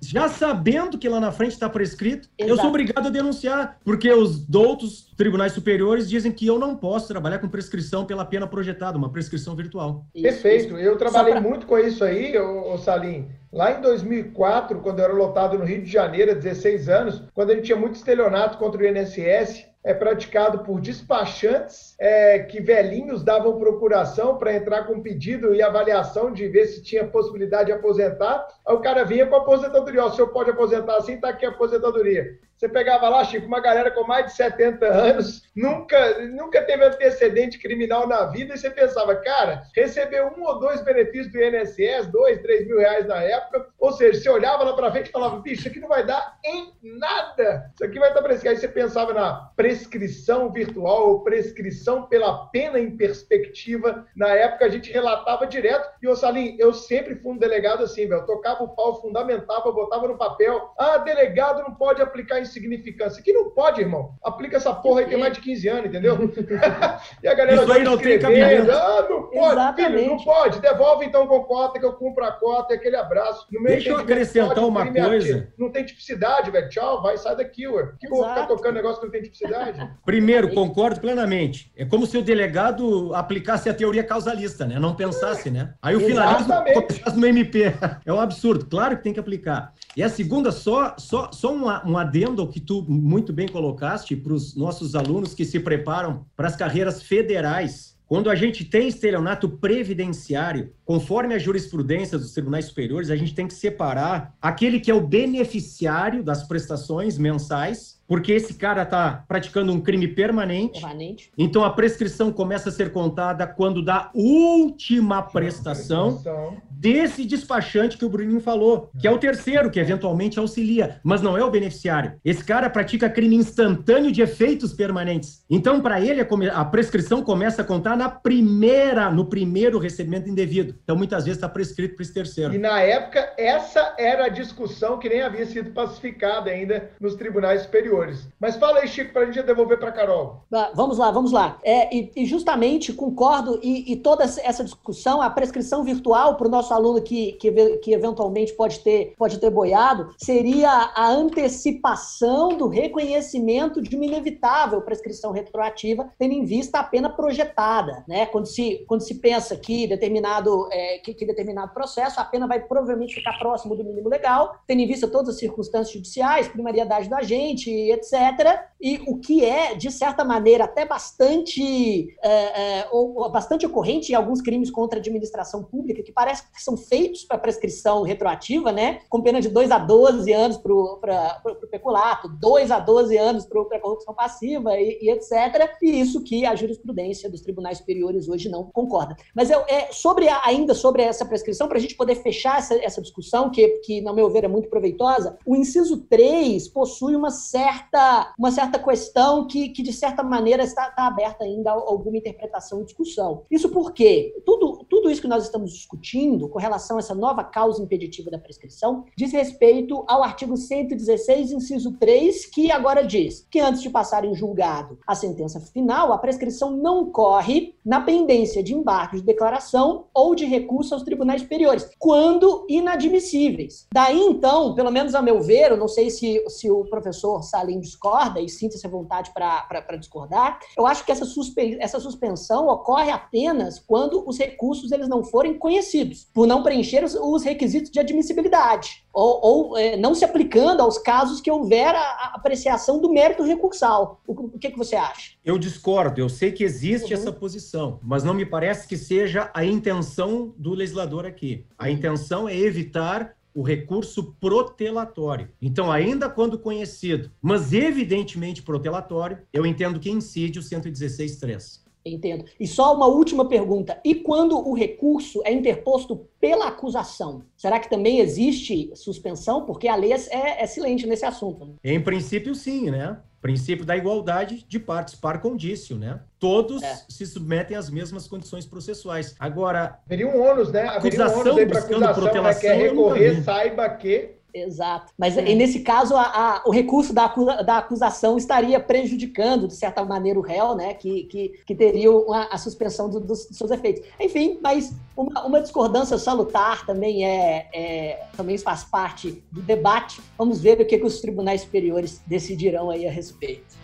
já sabendo que lá na frente está prescrito, eu Exato. sou obrigado a denunciar. porque os doutos tribunais superiores dizem que eu não posso trabalhar com prescrição pela pena projetada, uma prescrição virtual. Perfeito. Eu trabalhei pra... muito com isso aí, ô, ô Salim. Lá em 2004, quando eu era lotado no Rio de Janeiro, há 16 anos, quando a gente tinha muito estelionato contra o INSS, é praticado por despachantes é, que velhinhos davam procuração para entrar com pedido e avaliação de ver se tinha possibilidade de aposentar. Aí o cara vinha com a aposentadoria. o senhor pode aposentar assim, está aqui a aposentadoria. Você pegava lá, Chico, uma galera com mais de 70 anos, nunca, nunca teve antecedente criminal na vida, e você pensava, cara, recebeu um ou dois benefícios do INSS, dois, três mil reais na época, ou seja, você olhava lá para frente e falava, bicho, isso aqui não vai dar em nada, isso aqui vai estar prescrito. Aí você pensava na prescrição virtual ou prescrição pela pena em perspectiva, na época a gente relatava direto, e o Salim, eu sempre fui um delegado assim, velho, tocava o pau, fundamentava, botava no papel, ah, delegado não pode aplicar em insignificância. Que não pode, irmão. Aplica essa porra aí, tem mais de 15 anos, entendeu? e a galera Isso aí não tem cabimento. Ah, não pode, Exatamente. filho, não pode. Devolve então com cota, que eu cumpro a cota, e aquele abraço. Deixa eu acrescentar pode, uma coisa. Não tem tipicidade, velho. Tchau, vai, sai daqui, ué. Que vou ficar tocando negócio que não tem tipicidade? Primeiro, concordo plenamente. É como se o delegado aplicasse a teoria causalista, né? Não pensasse, né? Aí o finalismo no MP. É um absurdo. Claro que tem que aplicar. E a segunda, só, só, só um, um adendo que tu muito bem colocaste para os nossos alunos que se preparam para as carreiras federais. Quando a gente tem estelionato previdenciário, conforme a jurisprudência dos tribunais superiores, a gente tem que separar aquele que é o beneficiário das prestações mensais porque esse cara está praticando um crime permanente. permanente. Então a prescrição começa a ser contada quando da última prestação, prestação desse despachante que o Bruninho falou, que é o terceiro que eventualmente auxilia, mas não é o beneficiário. Esse cara pratica crime instantâneo de efeitos permanentes. Então para ele a prescrição começa a contar na primeira, no primeiro recebimento indevido. Então muitas vezes está prescrito para esse terceiro. E na época essa era a discussão que nem havia sido pacificada ainda nos tribunais superiores Mas fala aí, Chico, para a gente devolver para Carol. Vamos lá, vamos lá. É, e, e, justamente concordo, e, e, toda essa discussão, a prescrição virtual para o nosso aluno que, que, que, eventualmente pode ter, pode ter boiado, seria a antecipação do reconhecimento de uma inevitável prescrição retroativa, tendo em vista a pena projetada. Né? Quando, se, quando se pensa que determinado, é, que, que determinado processo, a pena vai provavelmente ficar próximo do mínimo legal, tendo em vista todas as circunstâncias judiciais, primariedade do agente, etc. E o que é, de certa maneira, até bastante, é, é, ou, bastante ocorrente em alguns crimes contra a administração pública, que parece que são feitos para prescrição retroativa, né? com pena de 2 a 12 anos para o peculato, 2 a 12 anos para a corrupção passiva e, e, etc. E isso que a jurisprudência dos tribunais superiores hoje não concorda. Mas eu, é, sobre a, ainda sobre essa prescrição, para a gente poder fechar essa, essa discussão, que, que, no meu ver, é muito proveitosa, o inciso 3 possui uma certa certa, uma certa questão que, que de certa maneira, está, está aberta ainda a alguma interpretação e discussão. Isso porque tudo, tudo isso que nós estamos discutindo com relação a essa nova causa impeditiva da prescrição diz respeito ao artigo 116, inciso 3, que agora diz que antes de passar em julgado a sentença final, a prescrição não corre na pendência de embargo de declaração ou de recurso aos tribunais superiores, quando inadmissíveis. Daí, então, pelo menos a meu ver, eu não sei se, se o professor Salim discorda e sinta-se à vontade para discordar, eu acho que essa, suspe essa suspensão ocorre apenas quando os recursos eles não forem conhecidos, por não preencher os, os requisitos de admissibilidade, ou, ou é, não se aplicando aos casos que houver a, a apreciação do mérito recursal. O, o, que, que você acha? Eu discordo, eu sei que existe uhum. essa posição, mas não me parece que seja a intenção do legislador aqui. A intenção é evitar o recurso protelatório. Então, ainda quando conhecido, mas evidentemente protelatório, eu entendo que incide o 116.3. Entendo. E só uma última pergunta. E quando o recurso é interposto pela acusação, será que também existe suspensão? Porque a lei é, é silente nesse assunto. Né? Em princípio, sim, né? Princípio da igualdade de partes, par condício, né? Todos é. se submetem às mesmas condições processuais. Agora. Haveria um ônus, né? Haveria acusação um ônus buscando acusação, protelação. Né? Quer recorrer, saiba que Exato. Mas é. nesse caso, a, a, o recurso da, da, acusação estaria prejudicando, de certa maneira, o réu, né? Que, que, que teria uma, a suspensão do, dos, seus efeitos. Enfim, mas uma, uma discordância salutar também é, é, também faz parte do debate. Vamos ver o que, que os tribunais superiores decidirão aí a respeito.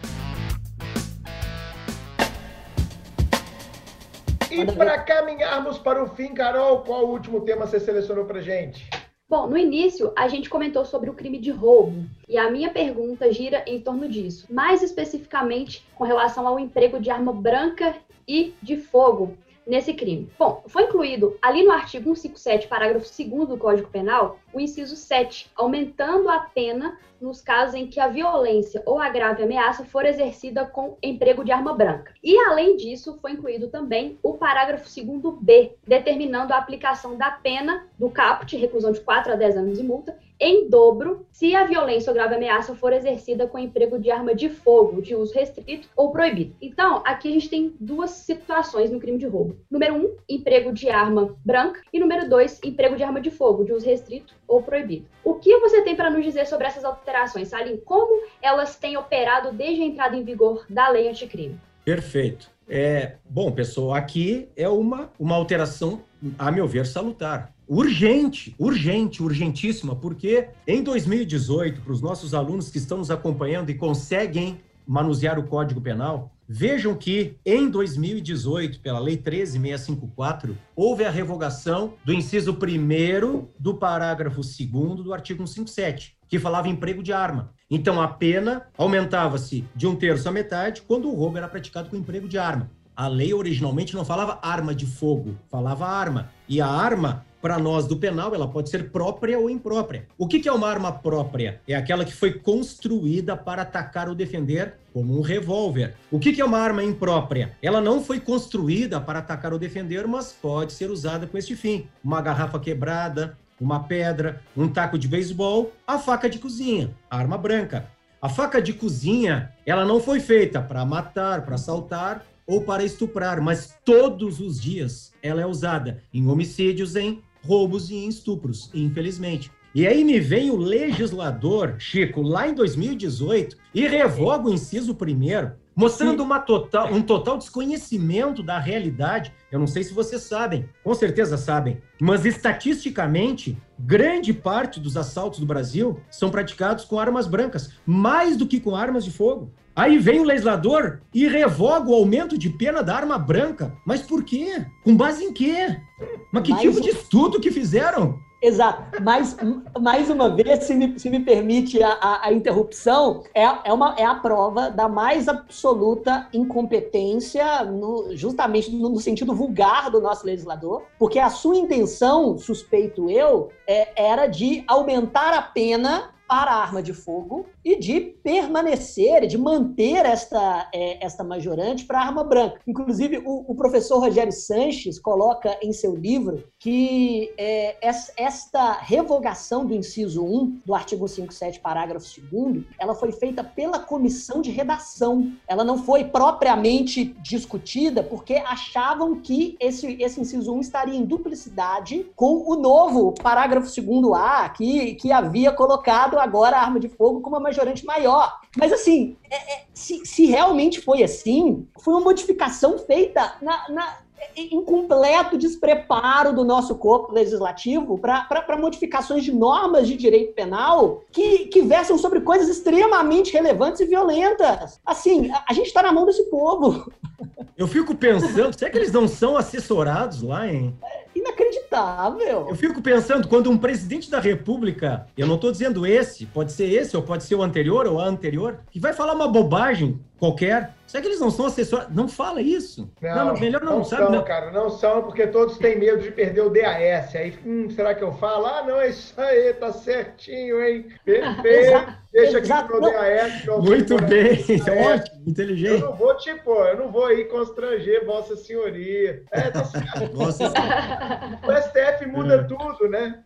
E para caminharmos para o fim, Carol, qual o último tema você selecionou para gente? Bom, no início a gente comentou sobre o crime de roubo e a minha pergunta gira em torno disso, mais especificamente com relação ao emprego de arma branca e de fogo nesse crime. Bom, foi incluído ali no artigo 157, parágrafo 2 do Código Penal, o inciso 7, aumentando a pena nos casos em que a violência ou a grave ameaça for exercida com emprego de arma branca. E, além disso, foi incluído também o parágrafo 2b, determinando a aplicação da pena do caput, reclusão de 4 a 10 anos de multa, em dobro se a violência ou grave ameaça for exercida com emprego de arma de fogo, de uso restrito ou proibido. Então, aqui a gente tem duas situações no crime de roubo. Número um, emprego de arma branca. E número dois, emprego de arma de fogo, de uso restrito ou proibido. O que você tem para nos dizer sobre essas alterações, Salim? Como elas têm operado desde a entrada em vigor da lei anticrime? Perfeito. É, bom, pessoal, aqui é uma, uma alteração, a meu ver, salutar urgente, urgente, urgentíssima, porque em 2018, para os nossos alunos que estão nos acompanhando e conseguem manusear o Código Penal, vejam que em 2018, pela Lei 13654, houve a revogação do inciso 1 do parágrafo 2 do artigo 157, que falava emprego de arma. Então a pena aumentava-se de um terço à metade quando o roubo era praticado com emprego de arma. A lei originalmente não falava arma de fogo, falava arma. E a arma para nós do penal, ela pode ser própria ou imprópria. O que, é uma arma própria? É aquela que foi construída para atacar ou defender, como um revólver. O que, que é uma arma imprópria? Ela não foi construída para atacar ou defender, mas pode ser usada com este fim. Uma garrafa quebrada, uma pedra, um taco de beisebol, a faca de cozinha, arma branca. A faca de cozinha, ela não foi feita para matar, para assaltar ou para estuprar, mas todos os dias ela é usada em homicídios, em roubos e em estupros, infelizmente. E aí me vem o legislador, Chico, lá em 2018, e revoga o inciso primeiro, mostrando uma total, um total desconhecimento da realidade. Eu não sei se vocês sabem, com certeza sabem, mas estatisticamente, grande parte dos assaltos do Brasil são praticados com armas brancas, mais do que com armas de fogo. Aí vem o legislador e revoga o aumento de pena da arma branca. Mas por quê? Com base em quê? Mas que Mais tipo um... de estudo que fizeram? Exato. Mas, mais uma vez, se me, se me permite a, a, a interrupção, é, é, uma, é a prova da mais absoluta incompetência, no, justamente no, no, sentido vulgar do nosso legislador, porque a sua intenção, suspeito eu, é, era de aumentar a pena para a arma de fogo e de permanecer, de manter esta, é, esta majorante para a arma branca. Inclusive, o, o, professor Rogério Sanches coloca em seu livro que é, esta revogação do inciso 1 do artigo 57, parágrafo 2 ela foi feita pela comissão de redação. Ela não foi propriamente discutida porque achavam que esse, esse inciso 1 estaria em duplicidade com o novo parágrafo 2A que, que havia colocado agora a arma de fogo com uma majorante maior. Mas assim, é, é, se, se, realmente foi assim, foi uma modificação feita na, na em completo despreparo do nosso corpo legislativo para modificações de normas de direito penal que, que versam sobre coisas extremamente relevantes e violentas. Assim, a, a gente está na mão desse povo. Eu fico pensando, será que eles não são assessorados lá, hein? Inacreditável. Eu fico pensando, quando um presidente da República, eu não estou dizendo esse, pode ser esse, ou pode ser o anterior ou a anterior, que vai falar uma bobagem qualquer, será que eles não são assessores? Não fala isso. Não, não melhor não, não sabe. São, não, cara, não são, porque todos têm medo de perder o DAS. Aí, hum, será que eu falo? Ah, não, é isso aí, tá certinho, hein? Perfeito. Deixa aqui Exato. pro DAS. Muito bem, ótimo, inteligente. Eu não vou, tipo, eu não vou aí constranger Vossa Senhoria. É, tá certo. Nossa o STF muda é. tudo, né?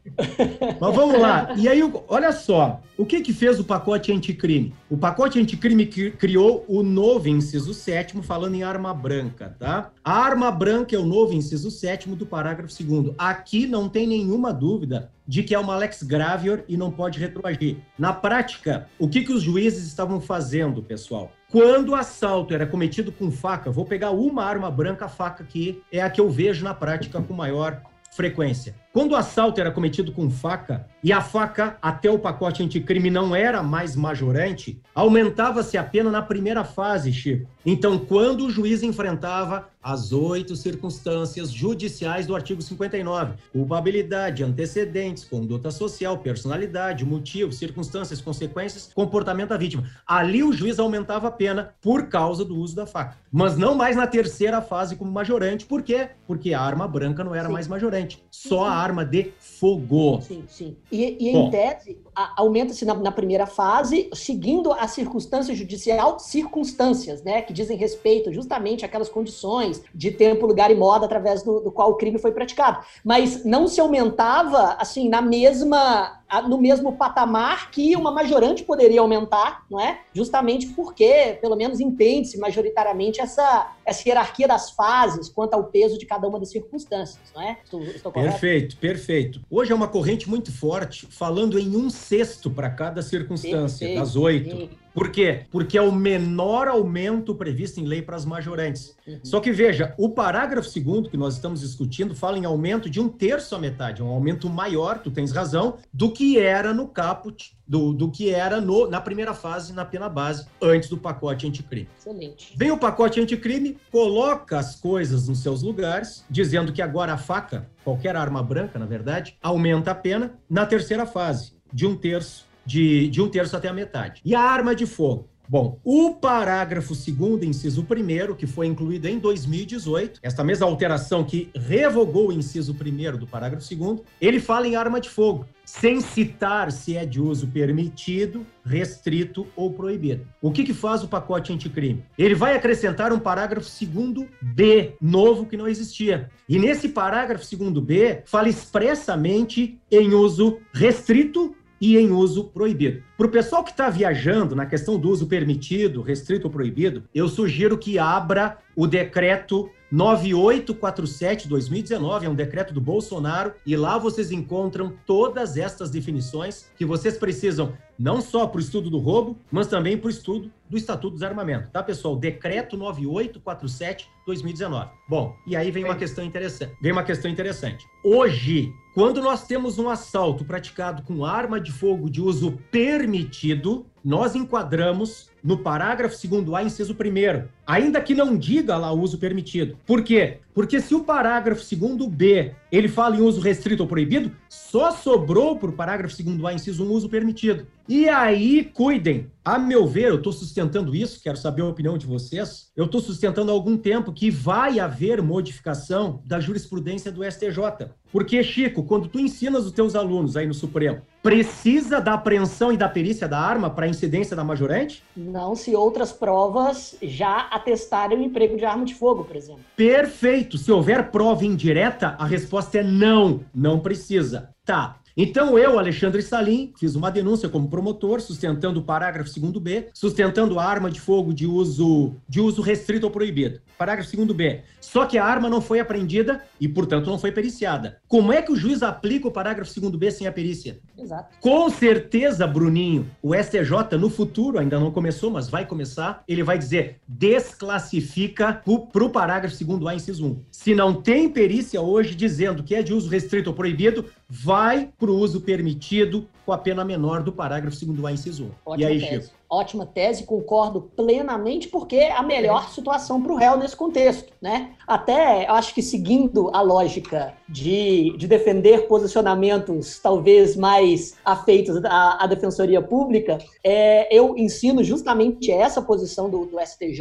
Mas vamos lá. E aí, olha só, o que que fez o pacote anticrime? O pacote anticrime criou o o novo inciso sétimo, falando em arma branca, tá? A arma branca é o novo inciso sétimo do parágrafo segundo. Aqui não tem nenhuma dúvida de que é uma lex gravior e não pode retroagir. Na prática, o que, que os juízes estavam fazendo, pessoal? Quando o assalto era cometido com faca, vou pegar uma arma branca, faca que é a que eu vejo na prática com maior frequência. Quando o assalto era cometido com faca e a faca até o pacote anticrime não era mais majorante, aumentava-se a pena na primeira fase, Chico. Então, quando o juiz enfrentava as oito circunstâncias judiciais do artigo 59, culpabilidade, antecedentes, conduta social, personalidade, motivo, circunstâncias, consequências, comportamento da vítima, ali o juiz aumentava a pena por causa do uso da faca. Mas não mais na terceira fase como majorante, por quê? Porque a arma branca não era Sim. mais majorante, só a arma de fogo. Sim, sim. E, e em tese, aumenta-se na, na, primeira fase, seguindo a circunstância judicial, circunstâncias, né, que dizem respeito justamente àquelas condições de tempo, lugar e modo através do, do qual o crime foi praticado. Mas não se aumentava, assim, na mesma no mesmo patamar que uma majorante poderia aumentar, não é? Justamente porque, pelo menos, entende-se majoritariamente essa, essa hierarquia das fases quanto ao peso de cada uma das circunstâncias, não é? Estou, estou perfeito, perfeito. Hoje é uma corrente muito forte, falando em um sexto para cada circunstância, perfeito, das oito. Perfeito. Por quê? Porque é o menor aumento previsto em lei para as majorantes. Uhum. Só que veja, o parágrafo segundo que nós estamos discutindo fala em aumento de um terço à metade, um aumento maior, tu tens razão, do que era no caput, do, do que era no, na primeira fase, na pena base, antes do pacote anticrime. Excelente. Vem o pacote anticrime, coloca as coisas nos seus lugares, dizendo que agora a faca, qualquer arma branca, na verdade, aumenta a pena na terceira fase, de um terço de, de um terço até a metade. E a arma de fogo? Bom, o parágrafo 2 inciso 1 que foi incluído em 2018, esta mesma alteração que revogou o inciso 1 do parágrafo 2 ele fala em arma de fogo, sem citar se é de uso permitido, restrito ou proibido. O que, que faz o pacote anticrime? Ele vai acrescentar um parágrafo 2 B, novo que não existia. E nesse parágrafo 2 B, fala expressamente em uso restrito e em uso proibido. Para o pessoal que está viajando na questão do uso permitido, restrito ou proibido, eu sugiro que abra o decreto 9847-2019, é um decreto do Bolsonaro, e lá vocês encontram todas estas definições que vocês precisam não só para o estudo do roubo, mas também para o estudo do Estatuto do Desarmamento, tá, pessoal? Decreto 9847-2019. Bom, e aí vem uma questão interessante. Vem uma questão interessante. Hoje, quando nós temos um assalto praticado com arma de fogo de uso permitido, nós enquadramos no parágrafo 2 A, inciso 1 ainda que não diga lá o uso permitido. Por quê? Porque se o parágrafo 2 B, ele fala em uso restrito ou proibido, só sobrou para o parágrafo 2 A, inciso 1, uso permitido. E aí, cuidem. A meu ver, eu estou sustentando isso, quero saber a opinião de vocês. Eu estou sustentando há algum tempo que vai haver modificação da jurisprudência do STJ. Porque, Chico, quando tu ensinas os teus alunos aí no Supremo, precisa da apreensão e da perícia da arma para incidência da majorante? Não, se outras provas já atestarem o emprego de arma de fogo, por exemplo. Perfeito. Se houver prova indireta, a resposta é não, não precisa. Tá. Então, eu, Alexandre Salim, fiz uma denúncia como promotor, sustentando o parágrafo 2b, sustentando a arma de fogo de uso, de uso restrito ou proibido. Parágrafo 2b. Só que a arma não foi apreendida e, portanto, não foi periciada. Como é que o juiz aplica o parágrafo 2b sem a perícia? Exato. Com certeza, Bruninho, o STJ no futuro, ainda não começou, mas vai começar, ele vai dizer desclassifica para o parágrafo 2a, inciso 1. Se não tem perícia hoje dizendo que é de uso restrito ou proibido, vai para o uso permitido com a pena menor do parágrafo 2A, inciso 1. Ótima e aí, tese. Chico? Ótima tese, concordo plenamente, porque é a melhor situação para o réu nesse contexto, né? Até, acho que seguindo a lógica de, de defender posicionamentos talvez mais afeitos à, à defensoria pública, é, eu ensino justamente essa posição do, do STJ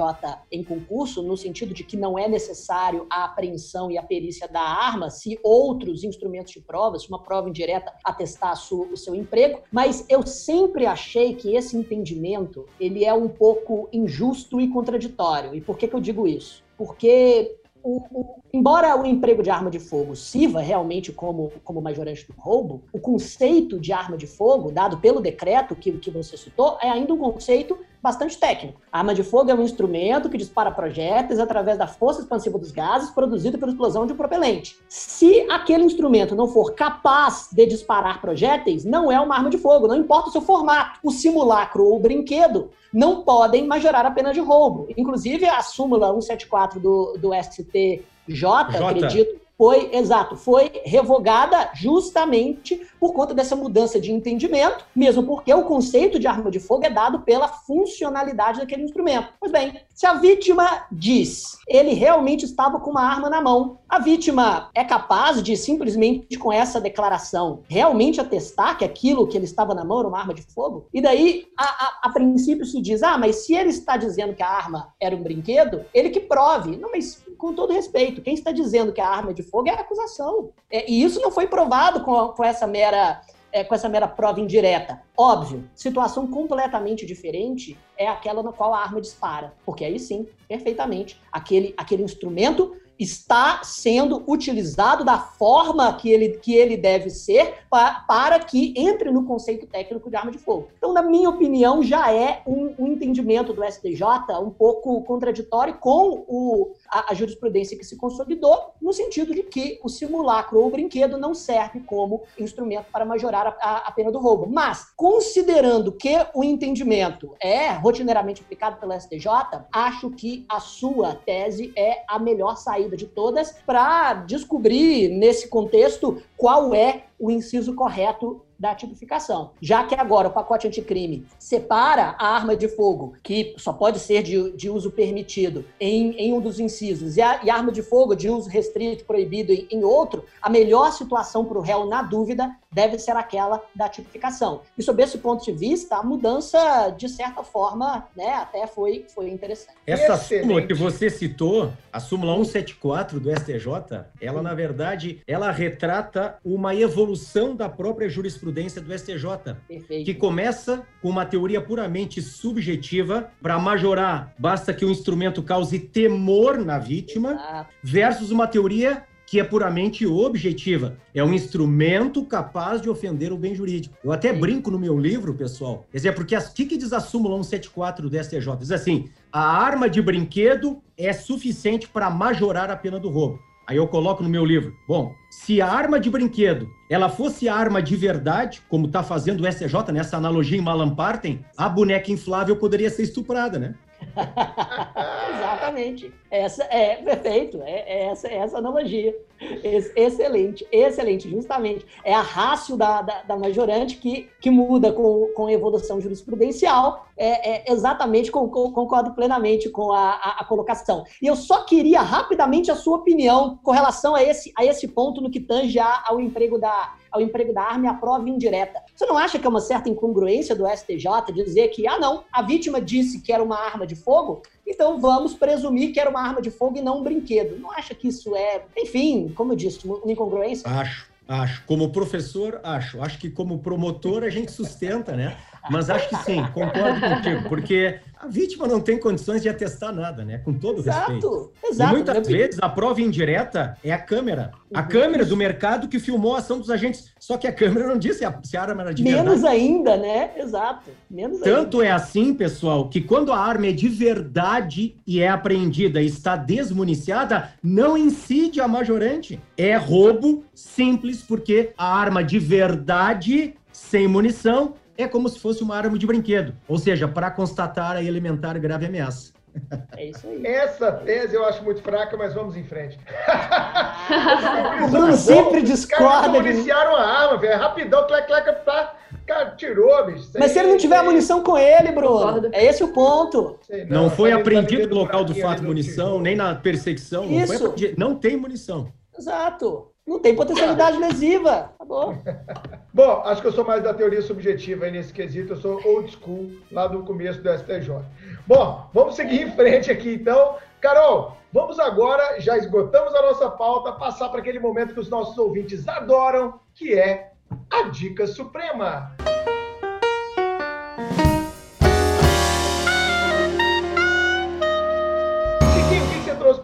em concurso, no sentido de que não é necessário a apreensão e a perícia da arma se outros instrumentos de prova, se uma prova indireta atestar o seu emprego, mas eu sempre achei que esse entendimento ele é um pouco injusto e contraditório. E por que, que eu digo isso? Porque o, o, embora o emprego de arma de fogo sirva realmente como, como majorante do roubo, o conceito de arma de fogo, dado pelo decreto que, que você citou, é ainda um conceito bastante técnico. A arma de fogo é um instrumento que dispara projéteis através da força expansiva dos gases produzida pela explosão de um propelente. Se aquele instrumento não for capaz de disparar projéteis, não é uma arma de fogo, não importa o seu formato. O simulacro ou o brinquedo não podem majorar a pena de roubo. Inclusive, a súmula 174 do, do STJ, J. acredito, foi, exato, foi revogada justamente por conta dessa mudança de entendimento, mesmo porque o conceito de arma de fogo é dado pela funcionalidade daquele instrumento. Pois bem, se a vítima diz ele realmente estava com uma arma na mão, a vítima é capaz de simplesmente com essa declaração realmente atestar que aquilo que ele estava na mão era uma arma de fogo? E daí, a, a, a princípio se diz, ah, mas se ele está dizendo que a arma era um brinquedo, ele que prove. Não, mas com todo respeito, quem está dizendo que a arma é de fogo é acusação. É, e isso não foi provado com, com essa mera é, com essa mera prova indireta. Óbvio, situação completamente diferente é aquela na qual a arma dispara, porque aí sim, perfeitamente, aquele, aquele instrumento está sendo utilizado da forma que ele, que ele deve ser pa, para que entre no conceito técnico de arma de fogo. Então, na minha opinião, já é um, um entendimento do STJ um pouco contraditório com o, a, a, jurisprudência que se consolidou, no sentido de que o simulacro ou o brinquedo não serve como instrumento para majorar a, a, a pena do roubo. Mas, considerando que o entendimento é rotineiramente aplicado pela STJ, acho que a sua tese é a melhor saída de todas, para descobrir, nesse contexto, qual é o inciso correto da tipificação. Já que agora o pacote anticrime separa a arma de fogo, que só pode ser de, de uso permitido, em, em, um dos incisos, e a, e a, arma de fogo de uso restrito, proibido em, em outro, a melhor situação para o réu, na dúvida, deve ser aquela da tipificação. E sob esse ponto de vista, a mudança, de certa forma, né, até foi, foi interessante. Essa Excelente. súmula que você citou, a súmula 174 do STJ, ela, na verdade, ela retrata uma evolução da própria jurisprudência jurisprudência do STJ, Perfeito. que começa com uma teoria puramente subjetiva, para majorar, basta que o instrumento cause temor na vítima, Exato. versus uma teoria que é puramente objetiva. É um instrumento capaz de ofender o bem jurídico. Eu até Sim. brinco no meu livro, pessoal. Quer dizer, porque o que, que diz a súmula 174 do STJ? Diz assim: a arma de brinquedo é suficiente para majorar a pena do roubo. Aí eu coloco no meu livro. Bom, se a arma de brinquedo ela fosse arma de verdade, como está fazendo o SJ nessa analogia em Malamparten, a boneca inflável poderia ser estuprada, né? Exatamente. Essa é perfeito. É, é essa é essa analogia. excelente, excelente. Justamente é a rácio da, da, da, majorante que, que muda com, com a evolução jurisprudencial. É, é exatamente com, com, concordo plenamente com a, a, a, colocação. E eu só queria rapidamente a sua opinião com relação a esse, a esse ponto no que tange ao emprego da ao emprego da arma e à prova indireta. Você não acha que é uma certa incongruência do STJ dizer que, ah, não, a vítima disse que era uma arma de fogo, então vamos presumir que era uma arma de fogo e não um brinquedo. Não acha que isso é, enfim, como eu disse, uma incongruência? Acho. Acho. Como professor, acho. Acho que como promotor a gente sustenta, né? Mas acho que sim, concordo contigo, porque a vítima não tem condições de atestar nada, né? Com todo exato, respeito. Exato. E muitas vezes a prova indireta é a câmera. A uhum. câmera do mercado que filmou a ação dos agentes. Só que a câmera não disse se a arma era de Menos verdade. ainda, né? Exato. Menos Tanto ainda. é assim, pessoal, que quando a arma é de verdade e é apreendida e está desmuniciada, não incide a majorante. É roubo simples, porque a arma de verdade, sem munição, é como se fosse uma arma de brinquedo, ou seja, para constatar a elementar grave ameaça. É isso aí. Essa tese eu acho muito fraca, mas vamos em frente. o Bruno sempre discorda. Eles iniciaram a arma, velho. Rapidão, clec, clec, tá. Cara, tirou, bicho. Mas se ele não tiver a munição com ele, Bruno, é esse o ponto. Sei, não, não foi apreendido no local do fato munição, nem na perseguição. Isso. Não, foi não tem munição. Exato. Não tem potencialidade lesiva. Acabou. Bom, acho que eu sou mais da teoria subjetiva aí nesse quesito. Eu sou old school, lá do começo do STJ. Bom, vamos seguir em frente aqui então. Carol, vamos agora, já esgotamos a nossa pauta, passar para aquele momento que os nossos ouvintes adoram, que é a Dica Suprema.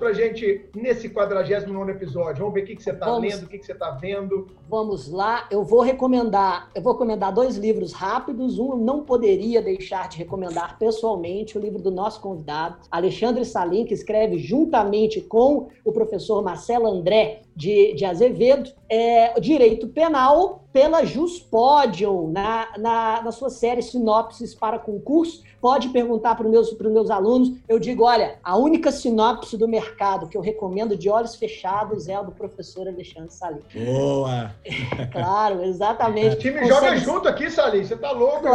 Pra gente nesse 49 episódio? Vamos ver o que, que você tá Vamos. lendo, o que, que você tá vendo. Vamos lá, eu vou recomendar, eu vou recomendar dois livros rápidos. Um não poderia deixar de recomendar pessoalmente, o livro do nosso convidado, Alexandre Salim, que escreve juntamente com o professor Marcelo André de, de Azevedo, é, Direito Penal pela Juspodium, na, na, na sua série Sinopses para Concurso. Pode perguntar para os meus, pros meus alunos. Eu digo, olha, a única sinopse do mercado que eu recomendo de olhos fechados é a do professor Alexandre Salim. Boa! Claro, O exatamente. time Consegue- joga junto aqui, Salim. Você tá louco? irmão?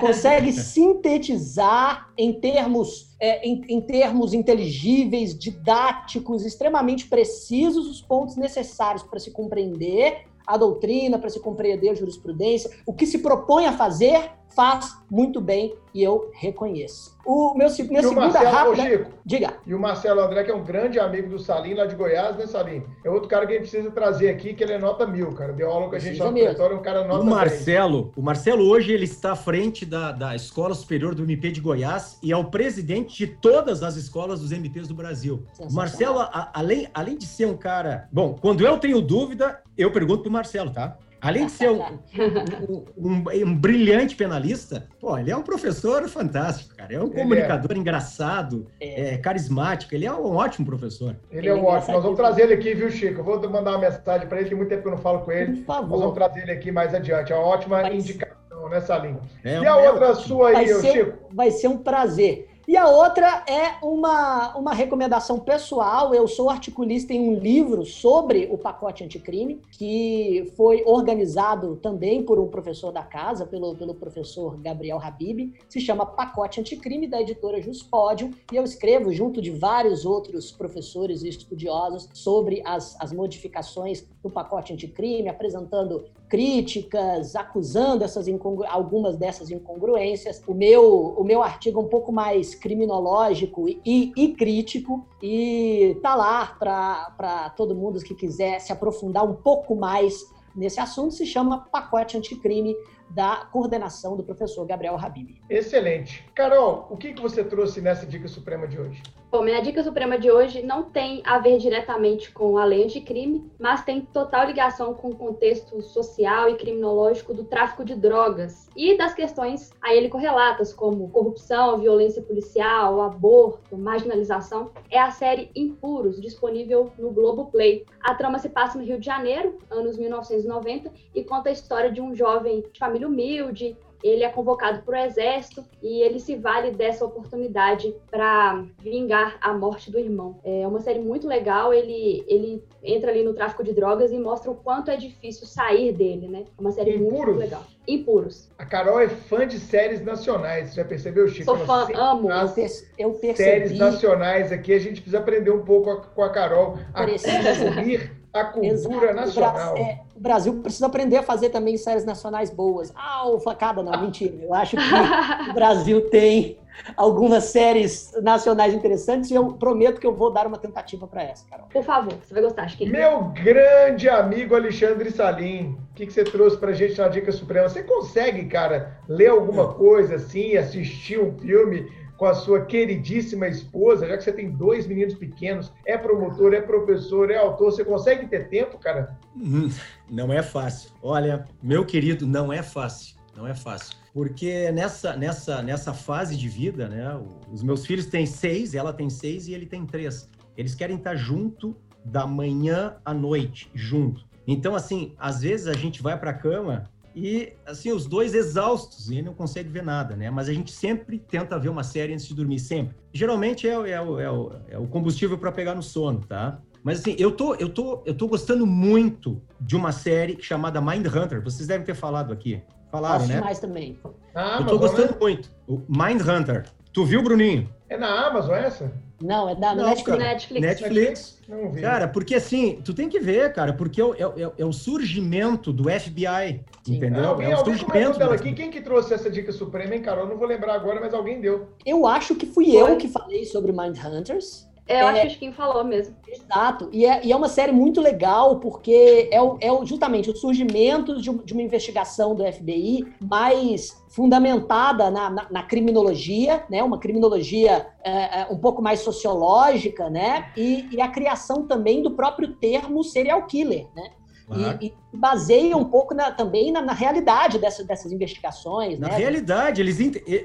Consegue sintetizar em termos, é, em, em termos inteligíveis, didáticos, extremamente precisos os pontos necessários para se compreender a doutrina, para se compreender a jurisprudência. O que se propõe a fazer, faz muito bem e eu reconheço. O meu, minha E o segunda Marcelo, ô, rápida. Chico, Diga. e o Marcelo André, que é um grande amigo do Salim, lá de Goiás, né, Salim? É outro cara que a gente precisa trazer aqui, que ele é nota mil, cara. Deu aula com a gente lá no é um cara nota O 10. Marcelo, o Marcelo hoje ele está à frente da, da Escola Superior do MP de Goiás e é o presidente de todas as escolas dos MPs do Brasil. O. Marcelo, a- além, além de ser um cara. Bom, quando eu tenho dúvida, eu pergunto pro Marcelo, tá? Além de ser um, um- um- um brilhante penalista, pô, ele é um professor fantástico, cara. É um Ele é. comunicador engraçado, é, carismático, ele é um ótimo professor. Ele é um ótimo. Nós vamos trazer ele aqui, viu, Chico? Eu vou mandar uma mensagem para ele, que muito tempo que eu não falo com ele. Por Nós vamos favor. trazer ele aqui mais adiante. É uma ótima Vai- indicação, né, Salim? É e a é outra ótimo. sua Vai aí, ô, ser, Chico? vai ser um prazer. E a outra é uma, uma recomendação pessoal. Eu sou articulista em um livro sobre o pacote anticrime, que foi organizado também por um professor da casa, pelo, pelo professor Gabriel Habib. Se chama Pacote Anticrime, da editora Juspódio. E eu escrevo, junto de vários outros professores e estudiosos, sobre as, as modificações do pacote anticrime, apresentando críticas, acusando essas algumas dessas incongruências. O meu, o meu artigo é um pouco mais criminológico e, e crítico e tá lá para todo mundo que quiser se aprofundar um pouco mais nesse assunto. Se chama Pacote Anticrime da coordenação do professor Gabriel Habib. Excelente. Carol, o que, que você trouxe nessa dica suprema de hoje? Bom, minha dica suprema de hoje não tem a ver diretamente com a lei anticrime, mas tem total ligação com o contexto social e criminológico do tráfico de drogas e das questões a ele correlatas, como corrupção, violência policial, aborto, marginalização. É a série Impuros, disponível no Globoplay. A trama se passa no Rio de Janeiro, anos 1990, e conta a história de um jovem de família humilde, ele é convocado para o exército e ele se vale dessa oportunidade para vingar a morte do irmão. É uma série muito legal, ele, ele entra ali no tráfico de drogas e mostra o quanto é difícil sair dele, né? É uma série Impuros? muito legal. Impuros. A Carol é fã de séries nacionais. Você já percebeu, Chico? Sou Ela fã, sempre amo. Eu, per- eu séries percebi. nacionais aqui. A gente precisa aprender um pouco com a Carol a Precisa. consumir a cultura Exato. O Bra- nacional. é, o Brasil precisa aprender a fazer também séries nacionais boas. Ah, o facada não, mentira. Eu acho que o Brasil tem algumas séries nacionais interessantes e eu prometo que eu vou dar uma tentativa para essa, Carol. Por favor, você vai gostar, acho que Meu grande amigo Alexandre Salim, o que, que você trouxe pra gente na Dica Suprema? Você consegue, cara, ler alguma coisa assim, assistir um filme com a sua queridíssima esposa, já que você tem dois meninos pequenos, é promotor, é professor, é autor, você consegue ter tempo, cara? Hum, Não é fácil. Olha, meu querido, não é fácil. Não é fácil. Porque nessa, nessa, nessa fase de vida, né? Os meus filhos têm seis, ela tem seis e ele tem três. Eles querem estar junto da manhã à noite, junto. Então, assim, às vezes a gente vai para a cama e, assim, os dois exaustos e não consegue ver nada, né? Mas a gente sempre tenta ver uma série antes de dormir, sempre. Geralmente é, o- é, o- é, o, é o combustível para pegar no sono, tá? Mas assim, eu tô, eu tô, eu tô gostando muito de uma série chamada Mind Hunter. Vocês devem ter falado aqui. Falaram, Posso né? mais também. Na Eu tô gostando né? muito. O Mind Hunter. Tu viu, Bruninho? É na Amazon essa? Não, é da Não, Netflix. cara. Netflix. Netflix. Não vi. Cara, porque assim, tu tem que ver, cara, porque é, o- é o- é o surgimento do FBI, Sim. entendeu? alguém é o alguém surgimento dela aqui. Quem que trouxe essa dica suprema, hein, Carol? Não vou lembrar agora, mas alguém deu. Eu acho que fui Foi. eu que falei sobre Mindhunters. É, eu acho que o Chiquinho falou mesmo. Exato. E é, e é uma série muito legal, porque é, o, é o, justamente o surgimento de, de, uma investigação do FBI mais fundamentada na, na, na criminologia, né? Uma criminologia é, é, um pouco mais sociológica, né? E, e a criação também do próprio termo serial killer, né? Claro. E, e, baseia um pouco na, também na, na realidade dessa, dessas investigações. Na né? realidade, eles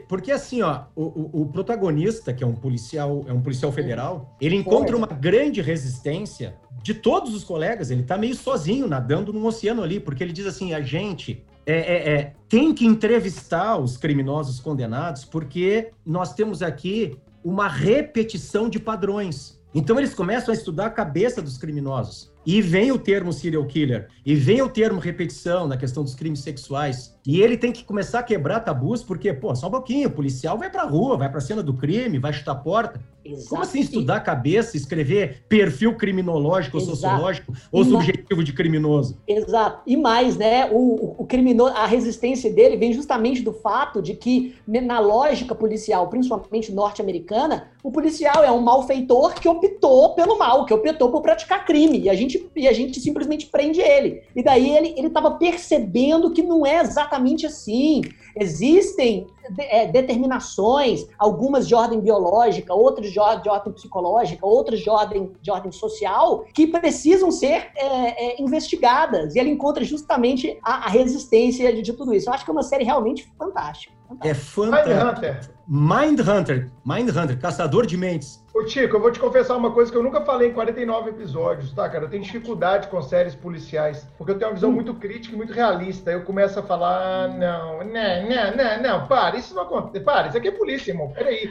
porque assim, ó, o, o, protagonista, que é um policial, é um policial federal, ele encontra uma grande resistência de todos os colegas. Ele está meio sozinho nadando num oceano ali, porque ele diz assim: a gente é, é, é, tem que entrevistar os criminosos condenados, porque nós temos aqui uma repetição de padrões. Então eles começam a estudar a cabeça dos criminosos. E vem o termo serial killer, e vem o termo repetição na questão dos crimes sexuais. E ele tem que começar a quebrar tabus, porque, pô, só um pouquinho, o policial vai pra rua, vai pra cena do crime, vai chutar a porta. Exato. Como assim estudar a cabeça, escrever perfil criminológico ou sociológico ou subjetivo de criminoso? Exato. E mais, né? O, o criminoso, a resistência dele vem justamente do fato de que, na lógica policial, principalmente norte-americana, o policial é um malfeitor que optou pelo mal, que optou por praticar crime. E a gente, e a gente simplesmente prende ele. E daí ele estava percebendo que não é exatamente assim. Existem é, determinações, algumas de ordem biológica, outras de ordem, de ordem psicológica, outras de ordem, de ordem social, que precisam ser é, é, investigadas. E ele encontra justamente a, a resistência de, de, tudo isso. Eu acho que é uma série realmente fantástica. fantástica. É fantástico. Mind Hunter. Mind Hunter, caçador de mentes. Ô, Tico, eu vou te confessar uma coisa que eu nunca falei em 49 episódios, tá, cara? Eu tenho dificuldade com séries policiais, porque eu tenho uma visão hum. muito crítica e muito realista. Eu começo a falar, não, não, não, não, não, para, isso não acontece. Para, isso aqui é polícia, irmão, peraí.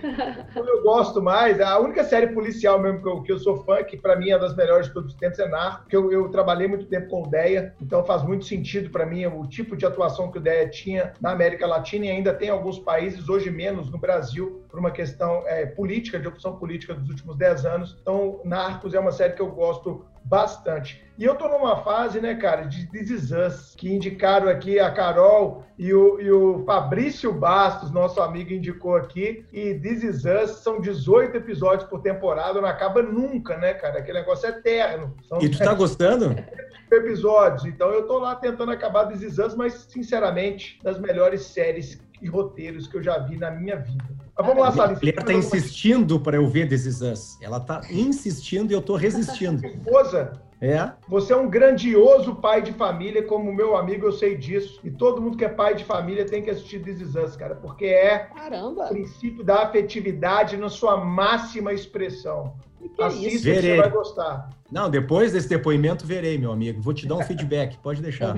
eu gosto mais, a única série policial mesmo que eu, que eu sou fã, que pra mim é das melhores de todos os tempos, é Narco, porque eu, eu trabalhei muito tempo com o Deia, então faz muito sentido pra mim o tipo de atuação que o Deia tinha na América Latina e ainda tem alguns países, hoje menos, no Brasil, por uma questão é, política, de opção política dos últimos 10 anos. Então, Narcos é uma série que eu gosto bastante. E eu tô numa fase, né, cara, de This Is Us, que indicaram aqui a Carol e o, e o Fabrício Bastos, nosso amigo, indicou aqui. E This Is Us são 18 episódios por temporada, não acaba nunca, né, cara? Aquele negócio é eterno. São e tu tá gostando? Episódios. Então eu tô lá tentando acabar This Is Us, mas, sinceramente, das melhores séries e roteiros que eu já vi na minha vida. Mas vamos lá, Salim. Ela está insistindo para eu ver This Is Us. Ela está insistindo e eu estou resistindo. Esposa, é. Você é um grandioso pai de família, como meu amigo, eu sei disso. E todo mundo que é pai de família tem que assistir This Is Us, cara, porque é Caramba. o princípio da afetividade na sua máxima expressão. Que Assista, que você vai gostar. Não, depois desse depoimento verei, meu amigo. Vou te dar um feedback, pode deixar.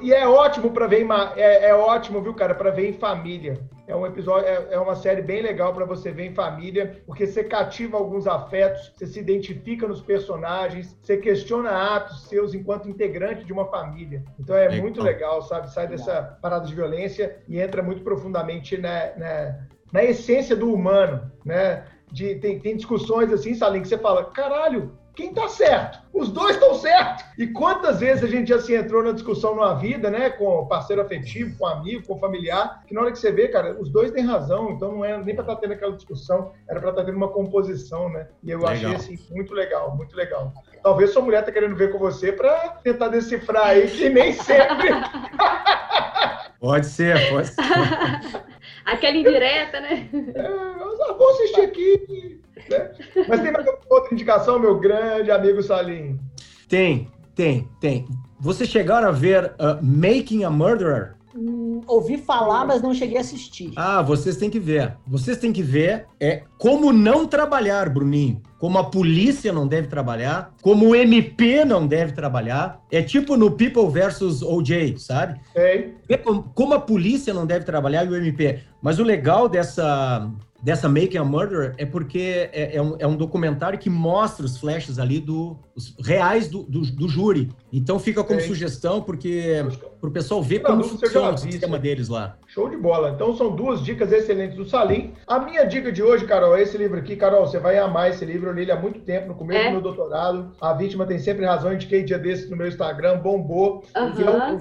e é ótimo para ver, em, é, é, ótimo, viu, cara, para ver em família. É um episódio, é, é uma série bem legal para você ver em família, porque você cativa alguns afetos, você se identifica nos personagens, você questiona atos seus enquanto integrante de uma família. Então é legal. muito legal, sabe? Sai dessa parada de violência e entra muito profundamente na, na, na essência do humano, né? De, tem, tem discussões assim, Salim, que você fala, caralho, quem tá certo? Os dois estão certos. E quantas vezes a gente já se entrou na discussão numa vida, né, com parceiro afetivo, com amigo, com familiar, que na hora que você vê, cara, os dois têm razão, então não é nem para estar tá tendo aquela discussão, era para estar tá tendo uma composição, né? E eu legal. achei assim muito legal, muito legal. Talvez sua mulher tá querendo ver com você para tentar decifrar aí que nem sempre. pode ser, pode ser. Aquela indireta, né? É, vou assistir aqui. Né? Mas tem mais outra indicação, meu grande amigo Salim? Tem, tem, tem. Vocês chegaram a ver uh, Making a Murderer? Hum, ouvi falar, mas não cheguei a assistir. Ah, vocês têm que ver. Vocês têm que ver é como não trabalhar, Bruninho. Como a polícia não deve trabalhar, como o MP não deve trabalhar. É tipo no People versus OJ, sabe? Como, como a polícia não deve trabalhar e o MP. Mas o legal dessa, dessa Making a Murder é porque é, é, um, é, um, documentário que mostra os flashes ali do, os reais do, do, do júri. Então fica como sugestão, porque para o pessoal ver como funciona o sistema deles lá. Show de bola. Então são duas dicas excelentes do Salim. A minha dica de hoje, Carol, é esse livro aqui. Carol, você vai amar esse livro. Eu li ele há muito tempo, no começo é? do meu doutorado. A Vítima tem sempre razão. Indiquei dia desses no meu Instagram, bombou. Uhum. E é um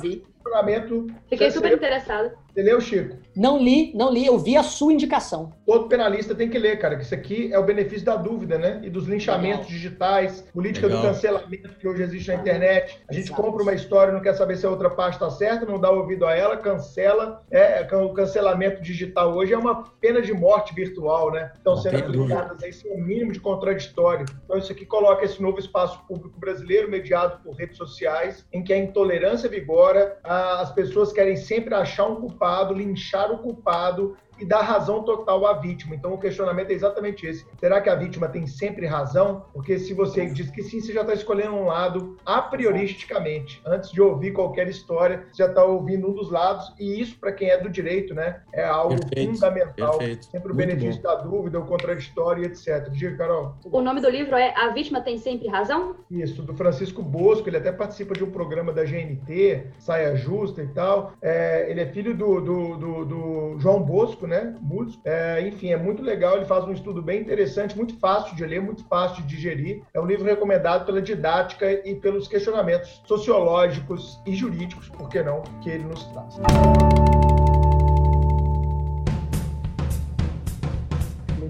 Fiquei super interessado Você leu, Chico? Não li, não li, eu vi a sua indicação. Todo penalista tem que ler, cara, que isso aqui é o benefício da dúvida, né? E dos linchamentos Legal. digitais, política Legal. do cancelamento que hoje existe na internet. A gente Exato. compra uma história, não quer saber se a outra parte está certa, não dá ouvido a ela, cancela. É, o cancelamento digital hoje é uma pena de morte virtual, né? Estão sendo aplicadas aí sem o mínimo de contraditório. Então isso aqui coloca esse novo espaço público brasileiro mediado por redes sociais, em que a intolerância vigora, as pessoas querem sempre achar um culpado, linchar o culpado e dar razão total à vítima. Então o questionamento é exatamente esse. Será que a vítima tem sempre razão? Porque se você diz que sim, você já está escolhendo um lado a prioristicamente. Antes de ouvir qualquer história, você já está ouvindo um dos lados. E isso, para quem é do direito, né, é algo perfeito, fundamental. Perfeito. Sempre o Muito benefício bom. da dúvida, o contraditório, etc. Diga, Carol. O nome do livro é A Vítima Tem Sempre Razão? Isso, do Francisco Bosco. Ele até participa de um programa da GNT, Saia Justa e tal. É, ele é filho do, do, do, do João Bosco, né? Músico. É, enfim, é muito legal. Ele faz um estudo bem interessante, muito fácil de ler, muito fácil de digerir. É um livro recomendado pela didática e pelos questionamentos sociológicos e jurídicos, por que não, que ele nos traz.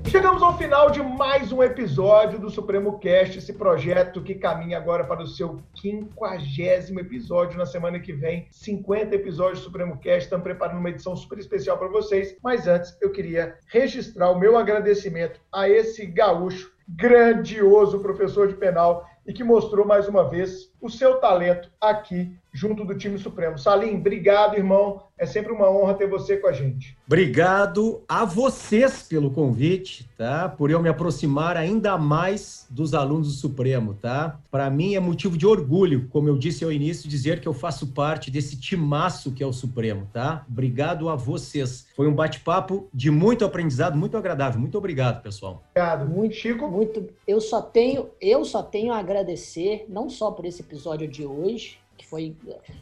Chegamos ao final de mais um episódio do Supremo Cast, esse projeto que caminha agora para o seu quinquagésimo episódio na semana que vem. 50 episódios do Supremo Cast, estamos preparando uma edição super especial para vocês. Mas antes, eu queria registrar o meu agradecimento a esse gaúcho grandioso professor de penal e que mostrou mais uma vez o seu talento aqui junto do time Supremo. Salim, obrigado, irmão. É sempre uma honra ter você com a gente. Obrigado a vocês pelo convite, tá? Por eu me aproximar ainda mais dos alunos do Supremo, tá? Para mim é motivo de orgulho, como eu disse ao início, dizer que eu faço parte desse timaço que é o Supremo, tá? Obrigado a vocês. Foi um bate-papo de muito aprendizado, muito agradável. Muito obrigado, pessoal. Obrigado. Muito Chico. Muito. Eu só tenho, eu só tenho a agradecer, não só por esse episódio de hoje, que foi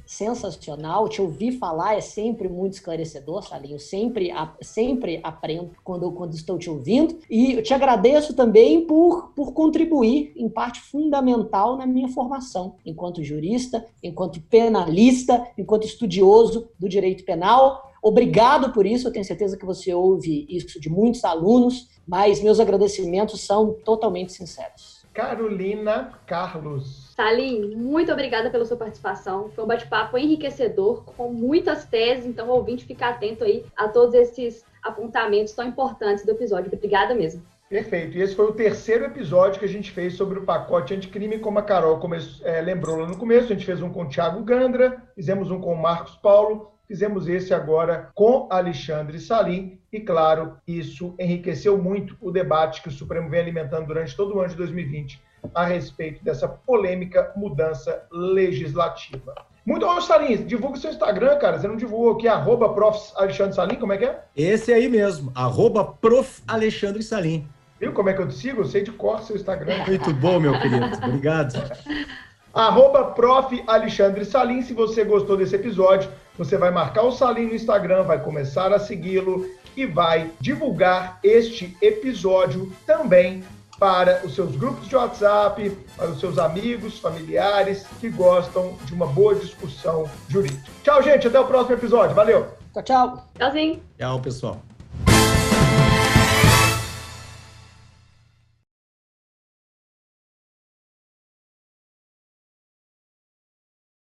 sensacional. Te ouvir falar é sempre muito esclarecedor, Salinho. Sempre, sempre aprendo quando, quando estou te ouvindo. E eu te agradeço também por, por contribuir em parte fundamental na minha formação, enquanto jurista, enquanto penalista, enquanto estudioso do direito penal. Obrigado por isso, eu tenho certeza que você ouve isso de muitos alunos, mas meus agradecimentos são totalmente sinceros. Carolina Carlos. Salim, muito obrigada pela sua participação. Foi um bate-papo enriquecedor, com muitas teses, então o ouvinte fica atento aí a todos esses apontamentos tão importantes do episódio. Obrigada mesmo. Perfeito. E esse foi o terceiro episódio que a gente fez sobre o pacote anticrime, como a Carol é, lembrou lá no começo. A gente fez um com o Thiago Gandra, fizemos um com o Marcos Paulo, fizemos esse agora com Alexandre Salim. E, claro, isso enriqueceu muito o debate que o Supremo vem alimentando durante todo o ano de 2020 a respeito dessa polêmica mudança legislativa. Muito bom, Salim. Divulga o seu Instagram, cara. Você não divulgou aqui, arroba prof. Alexandre Salim, como é que é? Esse aí mesmo, arroba prof. Alexandre Salim. Viu como é que eu te sigo? Eu sei de cor seu Instagram. Muito bom, meu querido. Obrigado. arroba prof. Alexandre Salim. Se você gostou desse episódio, você vai marcar o Salim no Instagram, vai começar a segui-lo e vai divulgar este episódio também para os seus grupos de WhatsApp, para os seus amigos, familiares que gostam de uma boa discussão jurídica. Tchau, gente. Até o próximo episódio. Valeu. Tchau, tchau. Tchauzinho. Tchau, pessoal.